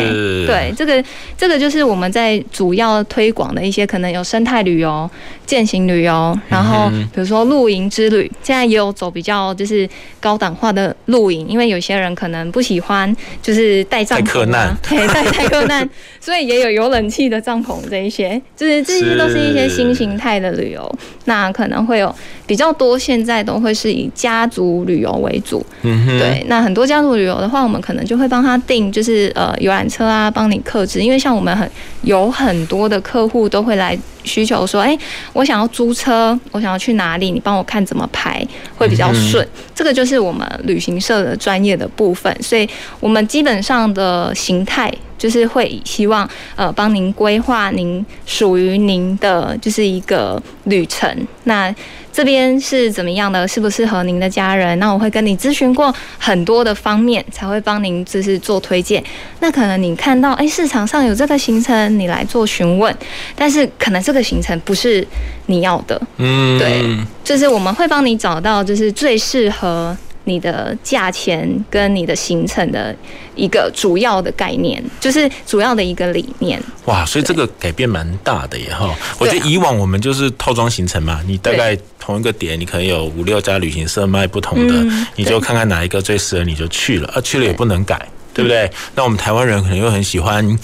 对，这个这个就是我们在主要推广的一些，可能有生态旅游、践行旅游，然后比如说露营之旅，现在也有走比较就是高档化的露营，因为有些人可能不喜欢就是带帐篷啊，对，带带客难，所以也有有冷气的帐篷这一些，就是这些都是一些新形态的旅游，那可能会有比较多，现在都会是以家族旅游为主，嗯哼，对，那很多家族旅游的话，我们可能就会帮他定就是。呃，游览车啊，帮你克制，因为像我们很有很多的客户都会来需求说，哎，我想要租车，我想要去哪里，你帮我看怎么排会比较顺。这个就是我们旅行社的专业的部分，所以我们基本上的形态。就是会希望呃帮您规划您属于您的就是一个旅程，那这边是怎么样的，适不适合您的家人？那我会跟你咨询过很多的方面，才会帮您就是做推荐。那可能你看到哎市场上有这个行程，你来做询问，但是可能这个行程不是你要的，嗯，对，就是我们会帮你找到就是最适合。你的价钱跟你的行程的一个主要的概念，就是主要的一个理念。哇，所以这个改变蛮大的耶哈！我觉得以往我们就是套装行程嘛，你大概同一个点，你可能有五六家旅行社卖不同的，你就看看哪一个最适合你就去了，啊去了也不能改，对不对？那我们台湾人可能又很喜欢。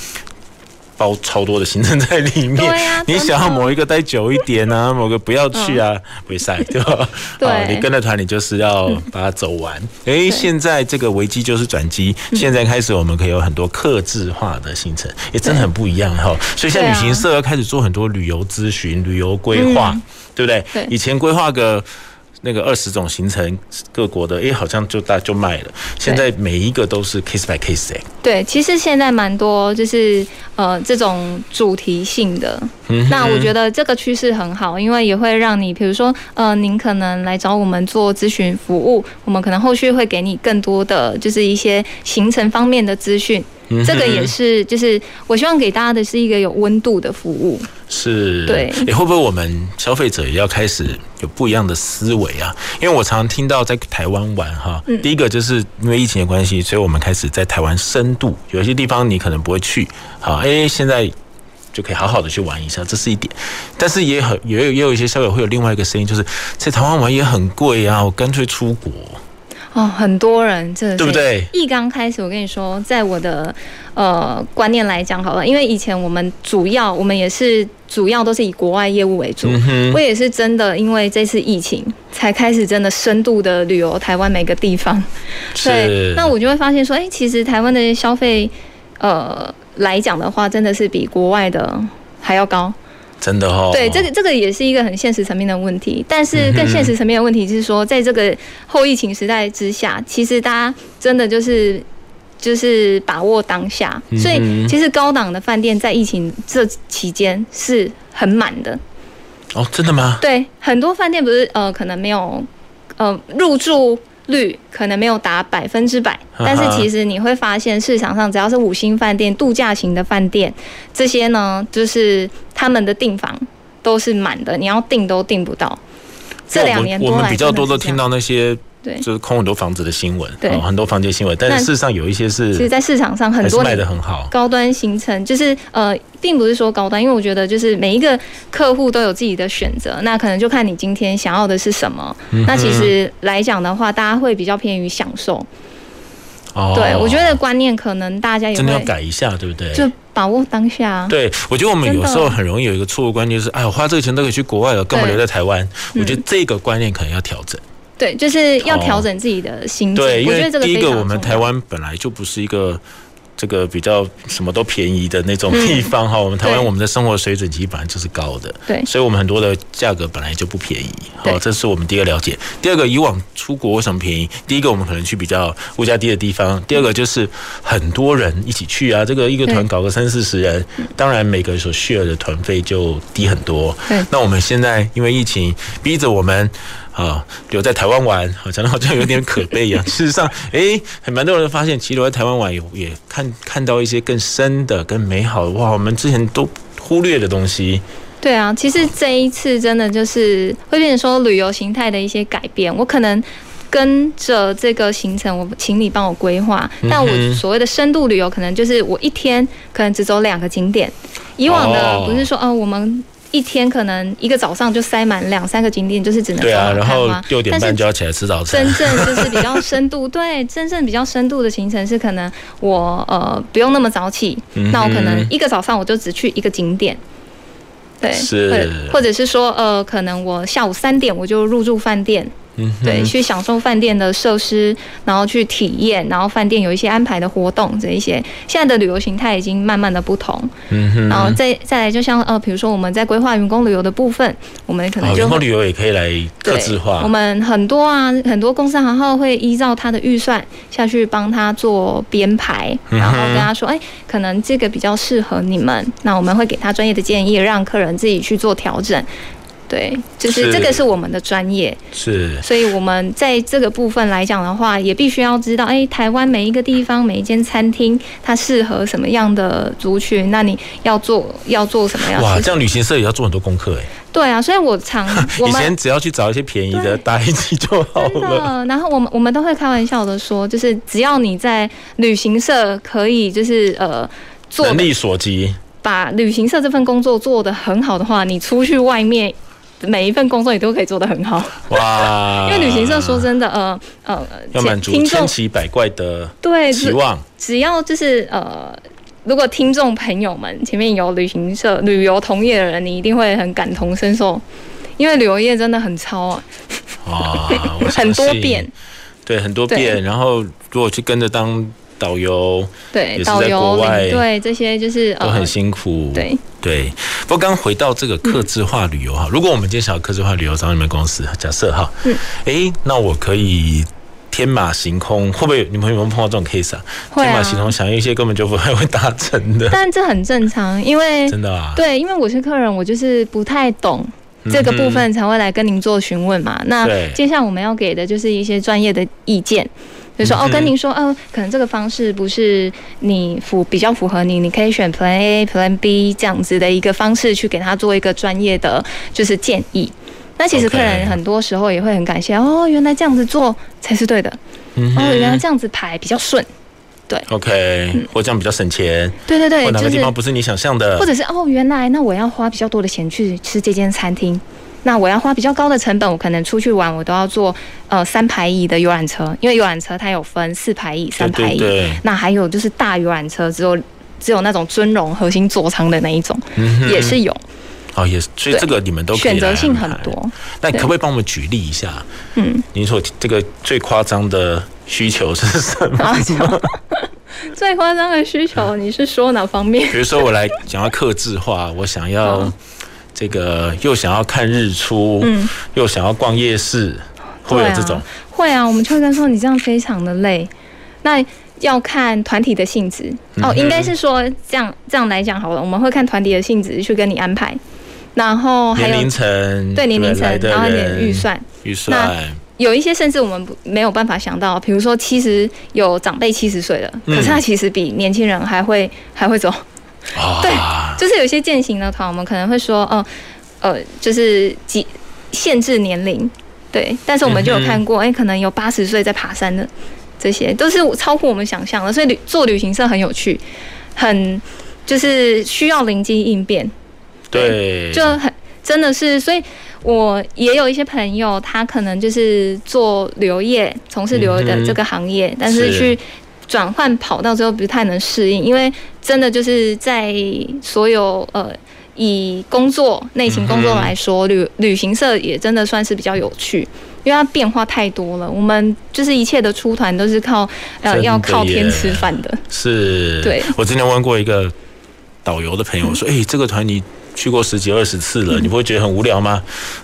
包超多的行程在里面，啊，你想要某一个待久一点啊，某个不要去啊，不会塞，对吧？对，你跟着团，你就是要把它走完。哎，现在这个危机就是转机，现在开始我们可以有很多客制化的行程，也真的很不一样哈。所以现在旅行社要开始做很多旅游咨询、旅游规划，对不对？对，以前规划个。那个二十种行程，各国的，哎，好像就大就卖了。现在每一个都是 case by case 哎。对，其实现在蛮多，就是呃这种主题性的。嗯。那我觉得这个趋势很好，因为也会让你，比如说呃，您可能来找我们做咨询服务，我们可能后续会给你更多的就是一些行程方面的资讯。这个也是，就是我希望给大家的是一个有温度的服务。是，对。也会不会我们消费者也要开始有不一样的思维啊？因为我常常听到在台湾玩哈，第一个就是因为疫情的关系，所以我们开始在台湾深度，有些地方你可能不会去，好，哎，现在就可以好好的去玩一下，这是一点。但是也很也有也有一些消费者会有另外一个声音，就是在台湾玩也很贵啊，我干脆出国。哦，很多人，这对不对？一刚开始，我跟你说，在我的呃观念来讲，好了，因为以前我们主要，我们也是主要都是以国外业务为主。嗯、我也是真的，因为这次疫情，才开始真的深度的旅游台湾每个地方。对，那我就会发现说，哎，其实台湾的消费，呃，来讲的话，真的是比国外的还要高。真的哦，对，这个这个也是一个很现实层面的问题，但是更现实层面的问题就是说，在这个后疫情时代之下，其实大家真的就是就是把握当下，所以其实高档的饭店在疫情这期间是很满的。哦，真的吗？对，很多饭店不是呃可能没有呃入住。率可能没有达百分之百，但是其实你会发现市场上只要是五星饭店、度假型的饭店，这些呢，就是他们的订房都是满的，你要订都订不到。这两年多们比较多都听到那些。对，就是空很多房子的新闻，对，很多房间新闻，但是事实上有一些是，其实，在市场上很多卖的很好，高端行程就是呃，并不是说高端，因为我觉得就是每一个客户都有自己的选择，那可能就看你今天想要的是什么。嗯、那其实来讲的话，大家会比较偏于享受。哦，对，我觉得观念可能大家也真的要改一下，对不对？就把握当下。对，我觉得我们有时候很容易有一个错误观念，就是哎，我花这个钱都可以去国外了，干嘛留在台湾？我觉得这个观念可能要调整。对，就是要调整自己的心情。对，因为第一个，我们台湾本来就不是一个这个比较什么都便宜的那种地方哈。我们台湾，我们的生活水准其实本来就是高的。对，所以我们很多的价格本来就不便宜。好，这是我们第一个了解。第二个，以往出国为什么便宜？第一个，我们可能去比较物价低的地方。第二个，就是很多人一起去啊，这个一个团搞个三四十人，当然每个人所 share 的团费就低很多。对，那我们现在因为疫情逼着我们。啊，留在台湾玩，好像好像有点可悲一样。事实上，哎，还蛮多人发现，其实留在台湾玩也也看看到一些更深的、更美好的哇，我们之前都忽略的东西。对啊，其实这一次真的就是会变成说旅游形态的一些改变。我可能跟着这个行程，我请你帮我规划，但我所谓的深度旅游，可能就是我一天可能只走两个景点。以往的不是说，哦，我们。一天可能一个早上就塞满两三个景点，就是只能对啊，然后六点半就要起来吃早餐。真正就是比较深度，对，真正比较深度的行程是可能我呃不用那么早起，嗯、那我可能一个早上我就只去一个景点，对，是，或者是说呃可能我下午三点我就入住饭店，嗯，对，去享受饭店的设施，然后去体验，然后饭店有一些安排的活动，这一些现在的旅游形态已经慢慢的不同。嗯哼，然后再再来，就像呃，比如说我们在规划员工旅游的部分，我们可能就员工旅游也可以来客制化。我们很多啊，很多公司行号会依照他的预算下去帮他做编排，然后跟他说，哎，可能这个比较适合你们，那我们会给他专业的建议，让客人自己去做调整。对，就是这个是我们的专业，是，所以我们在这个部分来讲的话，也必须要知道，哎，台湾每一个地方每一间餐厅它适合什么样的族群，那你要做要做什么样？哇，这样旅行社也要做很多功课哎。对啊，所以我常以前只要去找一些便宜的搭一起就好了。然后我们我们都会开玩笑的说，就是只要你在旅行社可以就是呃做能力所及，把旅行社这份工作做得很好的话，你出去外面。每一份工作你都可以做得很好，哇！因为旅行社说真的，呃呃，要满足千奇百怪的对期望。只要就是呃，如果听众朋友们前面有旅行社、旅游同业的人，你一定会很感同身受，因为旅游业真的很超啊，哇，很多变，对，很多变。然后如果去跟着当。导游对，导游对这些就是都很辛苦，对。对。不过刚回到这个客制化旅游哈，如果我们今天想要客制化旅游找你们公司，假设哈，嗯，哎，那我可以天马行空，会不会你们有没有碰到这种 case 啊？天马行空想一些根本就不太会达成的，但这很正常，因为真的啊，对，因为我是客人，我就是不太懂这个部分，才会来跟您做询问嘛。那接下来我们要给的就是一些专业的意见。就说哦，跟您说，哦，可能这个方式不是你符比较符合你，你可以选 Plan A、Plan B 这样子的一个方式去给他做一个专业的就是建议。那其实客人很多时候也会很感谢哦，原来这样子做才是对的，哦，原来这样子排比较顺，对，OK，或这样比较省钱，对对对，或哪个地方不是你想象的，或者是哦，原来那我要花比较多的钱去吃这间餐厅。那我要花比较高的成本，我可能出去玩，我都要坐呃三排椅的游览车，因为游览车它有分四排椅、三排椅。对对对。那还有就是大游览车，只有只有那种尊荣核心座舱的那一种，嗯、也是有。哦，也是，所以这个你们都可以选择性很多。那可不可以帮我们举例一下？嗯，您说这个最夸张的需求是什么？最夸张的需求，你是说哪方面？比如说我来讲要克制化，我想要。这个又想要看日出，嗯，又想要逛夜市，会有这种？会啊，我们就会跟说你这样非常的累，那要看团体的性质、嗯、哦，应该是说这样这样来讲好了，我们会看团体的性质去跟你安排，然后还有年龄层，对年龄层，然后一点预算，预算，那有一些甚至我们没有办法想到，比如说其实有长辈七十岁了，可是他其实比年轻人还会还会走。对，就是有些践行的团，我们可能会说，哦，呃，就是几限制年龄，对，但是我们就有看过，哎，可能有八十岁在爬山的，这些都是超乎我们想象的，所以旅做旅行社很有趣，很就是需要灵机应变，对，对，就很真的是，所以我也有一些朋友，他可能就是做旅游业，从事旅游的这个行业，但是去。转换跑道之后不太能适应，因为真的就是在所有呃以工作内勤工作来说，旅旅行社也真的算是比较有趣，因为它变化太多了。我们就是一切的出团都是靠呃要靠天吃饭的。是，对。我之前问过一个导游的朋友说：“哎、嗯欸，这个团你去过十几二十次了，你不会觉得很无聊吗？”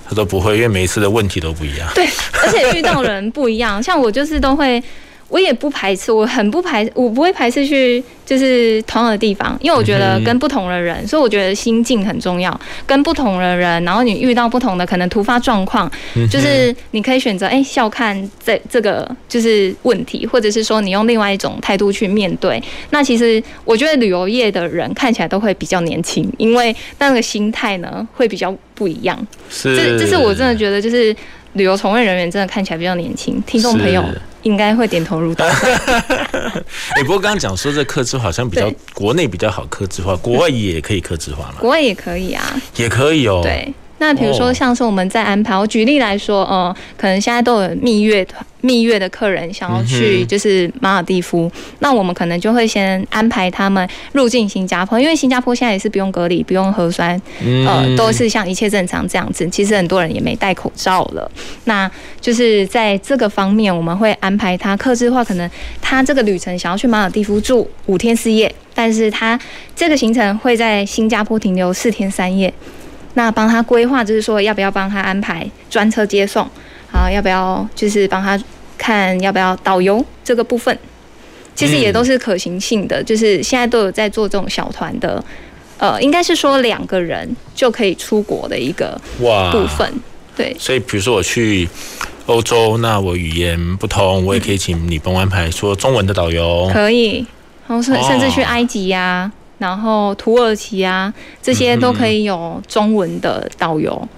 他说：“不会，因为每一次的问题都不一样。”对，而且遇到人不一样，像我就是都会。我也不排斥，我很不排，我不会排斥去就是同样的地方，因为我觉得跟不同的人，嗯、所以我觉得心境很重要。跟不同的人，然后你遇到不同的可能突发状况，嗯、就是你可以选择哎笑看这这个就是问题，或者是说你用另外一种态度去面对。那其实我觉得旅游业的人看起来都会比较年轻，因为那个心态呢会比较不一样。是，这这是我真的觉得就是。旅游从业人员真的看起来比较年轻，听众朋友应该会点头如捣。哎，不过刚刚讲说这客制化好像比较国内比较好客制化，国外也可以客制化吗？国外也可以啊，也可以哦。对。那比如说像是我们在安排，我举例来说，呃，可能现在都有蜜月团。蜜月的客人想要去就是马尔蒂夫，那我们可能就会先安排他们入境新加坡，因为新加坡现在也是不用隔离、不用核酸，呃，都是像一切正常这样子。其实很多人也没戴口罩了，那就是在这个方面，我们会安排他克制化，可能他这个旅程想要去马尔蒂夫住五天四夜，但是他这个行程会在新加坡停留四天三夜，那帮他规划，就是说要不要帮他安排专车接送。啊，要不要就是帮他看要不要导游这个部分？其实也都是可行性的，嗯、就是现在都有在做这种小团的，呃，应该是说两个人就可以出国的一个部分。对，所以比如说我去欧洲，那我语言不通，我也可以请你帮我安排说中文的导游。可以，然后甚甚至去埃及呀、啊，然后土耳其啊，这些都可以有中文的导游。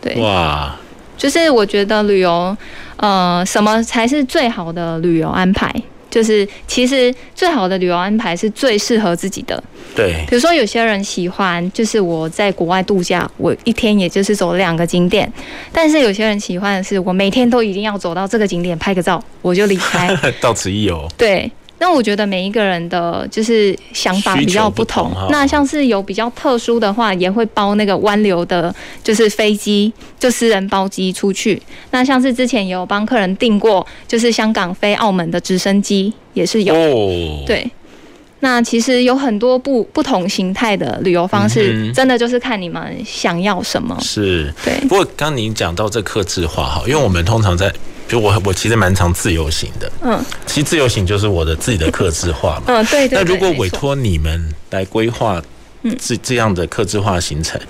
对，哇。就是我觉得旅游，呃，什么才是最好的旅游安排？就是其实最好的旅游安排是最适合自己的。对。比如说有些人喜欢，就是我在国外度假，我一天也就是走两个景点；但是有些人喜欢的是，我每天都一定要走到这个景点拍个照，我就离开。到此一游。对。那我觉得每一个人的就是想法比较不同，那像是有比较特殊的话，也会包那个湾流的，就是飞机，就私人包机出去。那像是之前也有帮客人订过，就是香港飞澳门的直升机也是有。对，那其实有很多不不同形态的旅游方式，真的就是看你们想要什么。是，对。不过刚您讲到这客制化哈，因为我们通常在。就我我其实蛮常自由行的，嗯，其实自由行就是我的自己的克制化嘛，嗯，对对。那如果委托你们来规划这这样的克制化行程，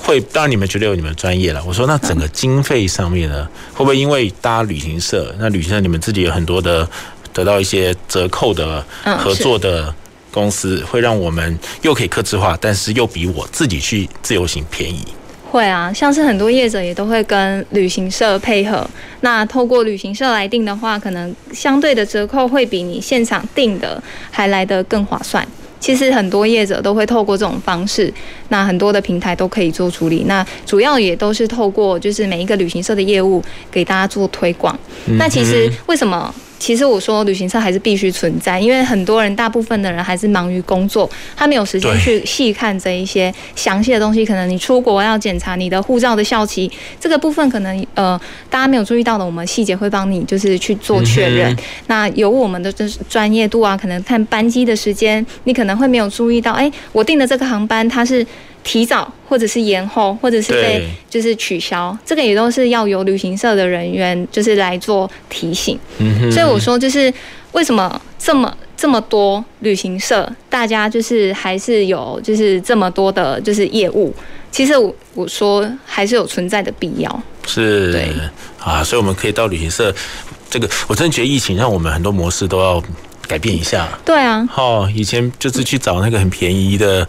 会当然你们觉得有你们专业了。我说那整个经费上面呢，会不会因为搭旅行社，那旅行社你们自己有很多的得到一些折扣的合作的公司，会让我们又可以克制化，但是又比我自己去自由行便宜？会啊，像是很多业者也都会跟旅行社配合。那透过旅行社来订的话，可能相对的折扣会比你现场订的还来得更划算。其实很多业者都会透过这种方式，那很多的平台都可以做处理。那主要也都是透过就是每一个旅行社的业务给大家做推广。那其实为什么？其实我说旅行社还是必须存在，因为很多人，大部分的人还是忙于工作，他没有时间去细看这一些详细的东西。可能你出国要检查你的护照的效期，这个部分可能呃大家没有注意到的，我们细节会帮你就是去做确认。那有我们的就是专业度啊，可能看班机的时间，你可能会没有注意到，哎，我订的这个航班它是。提早或者是延后，或者是被就是取消，这个也都是要由旅行社的人员就是来做提醒。嗯，所以我说就是为什么这么这么多旅行社，大家就是还是有就是这么多的就是业务，其实我我说还是有存在的必要。是，对啊，所以我们可以到旅行社。这个我真的觉得疫情让我们很多模式都要。改变一下，对啊，好，以前就是去找那个很便宜的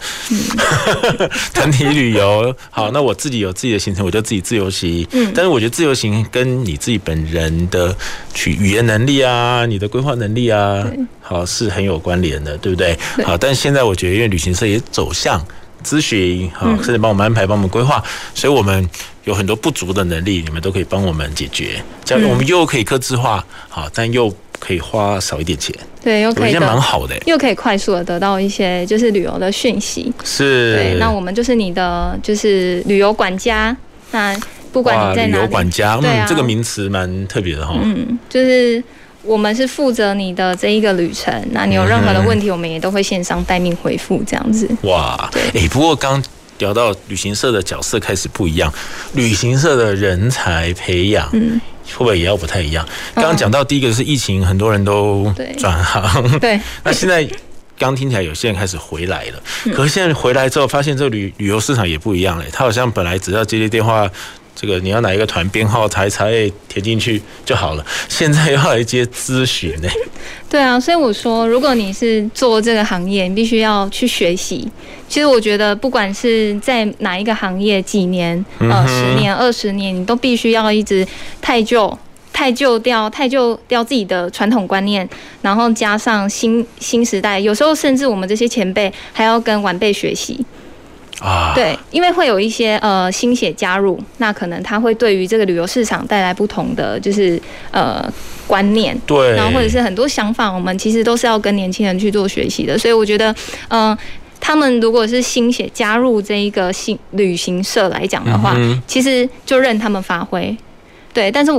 团体旅游，好，那我自己有自己的行程，我就自己自由行。嗯，但是我觉得自由行跟你自己本人的去语言能力啊，你的规划能力啊，好是很有关联的，对不对？好，但是现在我觉得，因为旅行社也走向咨询，好，甚至帮我们安排、帮我们规划，所以我们有很多不足的能力，你们都可以帮我们解决，这样我们又可以克制化，好，但又。可以花少一点钱，对，又可以蛮好的，又可以快速的得到一些就是旅游的讯息，是，对，那我们就是你的就是旅游管家，那不管你在哪里，旅游管家，嗯，啊、这个名词蛮特别的哈，嗯，就是我们是负责你的这一个旅程，那你有任何的问题，我们也都会线上待命回复这样子，哇，对，哎、欸，不过刚聊到旅行社的角色开始不一样，旅行社的人才培养，嗯。会不会也要不太一样？刚刚讲到第一个是疫情，很多人都转行。对，那现在刚听起来有些人开始回来了，可是现在回来之后，发现这个旅旅游市场也不一样了。他好像本来只要接接电话。这个你要哪一个团编号，查一查，填进去就好了。现在要来接咨询呢？对啊，所以我说，如果你是做这个行业，你必须要去学习。其实我觉得，不管是在哪一个行业，几年、呃，十年、二十年，你都必须要一直太旧、太旧掉、太旧掉自己的传统观念，然后加上新新时代。有时候甚至我们这些前辈还要跟晚辈学习。啊，对，因为会有一些呃新血加入，那可能他会对于这个旅游市场带来不同的就是呃观念，对，然后或者是很多想法，我们其实都是要跟年轻人去做学习的，所以我觉得嗯。呃他们如果是新血加入这一个新旅行社来讲的话，嗯、其实就任他们发挥。对，但是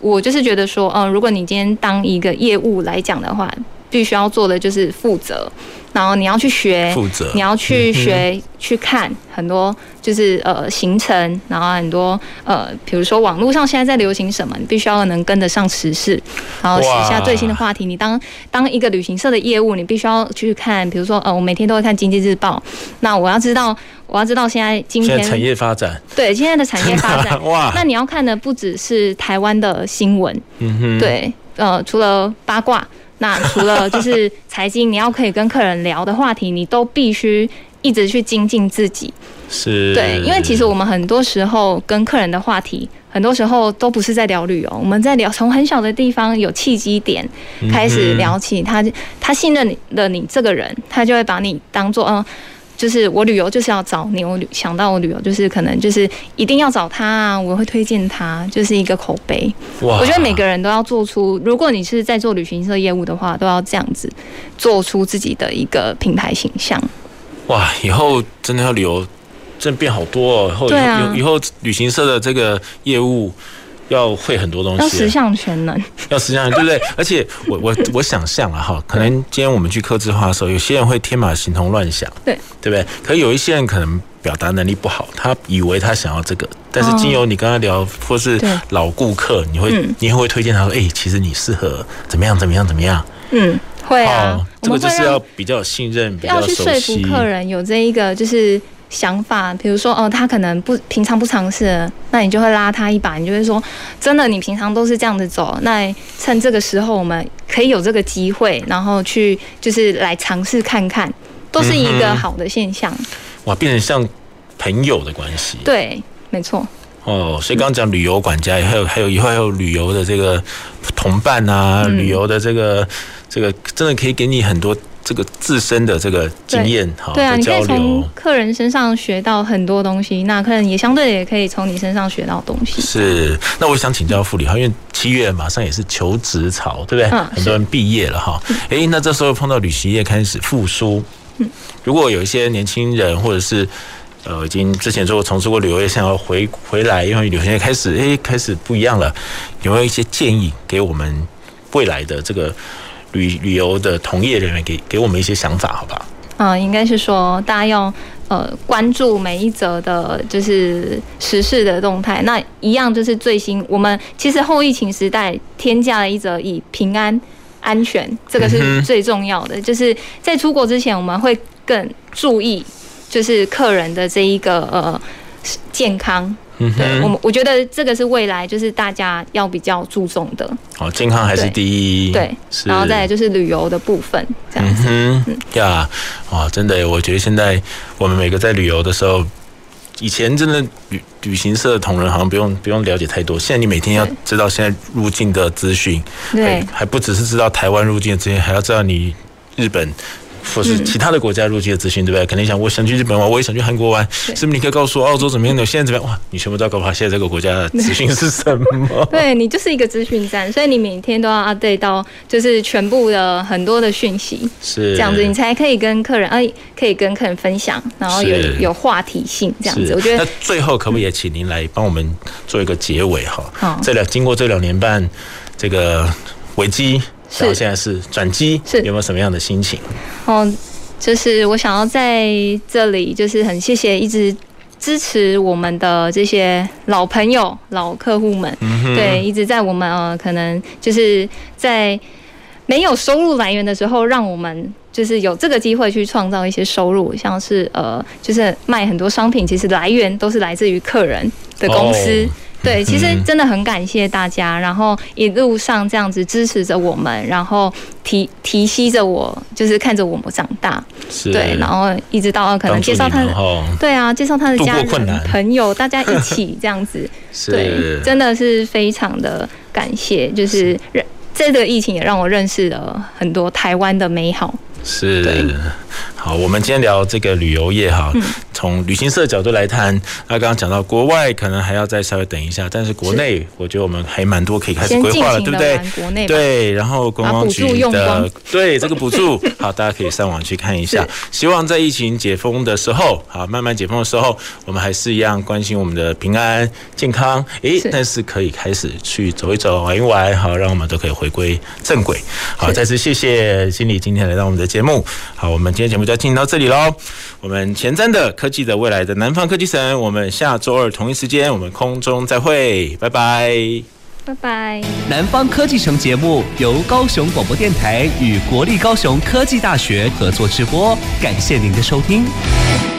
我就是觉得说，嗯，如果你今天当一个业务来讲的话，必须要做的就是负责。然后你要去学，负责，你要去学、嗯、去看很多，就是呃行程，然后很多呃，比如说网络上现在在流行什么，你必须要能跟得上时事，然后写下最新的话题。你当当一个旅行社的业务，你必须要去看，比如说呃，我每天都会看经济日报，那我要知道，我要知道现在今天在产业发展，对，现在的产业发展，哇，那你要看的不只是台湾的新闻，嗯哼，对，呃，除了八卦。那除了就是财经，你要可以跟客人聊的话题，你都必须一直去精进自己。是，对，因为其实我们很多时候跟客人的话题，很多时候都不是在聊旅游，我们在聊从很小的地方有契机点开始聊起，他他信任你了你这个人，他就会把你当做嗯。就是我旅游就是要找你，我想到我旅游就是可能就是一定要找他啊，我会推荐他，就是一个口碑。哇！我觉得每个人都要做出，如果你是在做旅行社业务的话，都要这样子做出自己的一个品牌形象。哇！以后真的要旅游，真的变好多哦。以后啊，以后旅行社的这个业务。要会很多东西，要十项全能，要十项，对不对？而且我我我想象了哈，可能今天我们去客制化的时候，有些人会天马行空乱想，对对不对？可有一些人可能表达能力不好，他以为他想要这个，但是经由你跟他聊，或是老顾客，你会你会推荐他说，哎，其实你适合怎么样怎么样怎么样？嗯，会啊，这个就是要比较有信任，比较熟悉，要去说服客人有这一个就是。想法，比如说，哦，他可能不平常不尝试，那你就会拉他一把，你就会说，真的，你平常都是这样子走，那趁这个时候，我们可以有这个机会，然后去就是来尝试看看，都是一个好的现象。嗯、哇，变成像朋友的关系。对，没错。哦，所以刚刚讲旅游管家，还有还有以后还有旅游的这个同伴啊，嗯、旅游的这个这个真的可以给你很多。这个自身的这个经验，哈，对啊，你可以从客人身上学到很多东西，那客人也相对也可以从你身上学到东西。是，那我想请教副理哈，因为七月马上也是求职潮，对不对？嗯，很多人毕业了哈，哎，那这时候碰到旅行业开始复苏，嗯，如果有一些年轻人或者是呃已经之前做过从事过旅游业，想要回回来，因为旅行业开始哎开始不一样了，有没有一些建议给我们未来的这个？旅旅游的同业人员给给我们一些想法，好不好？嗯，应该是说大家要呃关注每一则的，就是时事的动态。那一样就是最新，我们其实后疫情时代添加了一则以平安安全，这个是最重要的。就是在出国之前，我们会更注意，就是客人的这一个呃健康。嗯，对，我们我觉得这个是未来，就是大家要比较注重的。哦，健康还是第一。对，是。然后再来就是旅游的部分，这样子。嗯呀，哇，真的，我觉得现在我们每个在旅游的时候，以前真的旅旅行社的同仁好像不用不用了解太多，现在你每天要知道现在入境的资讯，对，还不只是知道台湾入境的资讯，还要知道你日本。或是其他的国家入境的资讯，对不对？肯定想，我想去日本玩，我也想去韩国玩，是不是？你可以告诉我澳洲怎么样的，现在怎么样？哇，你全部都要告诉我，现在这个国家的资讯是什么？对，你就是一个资讯站，所以你每天都要 update 到，就是全部的很多的讯息，是这样子，你才可以跟客人，哎，可以跟客人分享，然后有有话题性这样子。我觉得那最后可不可以也请您来帮我们做一个结尾哈？好，这两经过这两年半这个危机。然后现在是转机，是有没有什么样的心情？哦，就是我想要在这里，就是很谢谢一直支持我们的这些老朋友、老客户们，嗯、对，一直在我们呃，可能就是在没有收入来源的时候，让我们就是有这个机会去创造一些收入，像是呃，就是卖很多商品，其实来源都是来自于客人的公司。哦对，其实真的很感谢大家，然后一路上这样子支持着我们，然后提提携着我，就是看着我们长大，是。对，然后一直到可能介绍他的，对啊，介绍他的家人、朋友，大家一起这样子，对，真的是非常的感谢，就是。认这个疫情也让我认识了很多台湾的美好。是，好，我们今天聊这个旅游业哈，从旅行社角度来谈。那刚刚讲到国外，可能还要再稍微等一下，但是国内，我觉得我们还蛮多可以开始规划了，对不对？国内对，然后观光局的 对这个补助，好，大家可以上网去看一下。希望在疫情解封的时候，好，慢慢解封的时候，我们还是一样关心我们的平安健康。诶，但是可以开始去走一走、玩一玩，好，让我们都可以回归正轨。好，再次谢谢经理今天来到我们的节目。好，我们今天节目就要进行到这里喽。我们前瞻的科技的未来的南方科技城，我们下周二同一时间我们空中再会，拜拜，拜拜。南方科技城节目由高雄广播电台与国立高雄科技大学合作直播，感谢您的收听。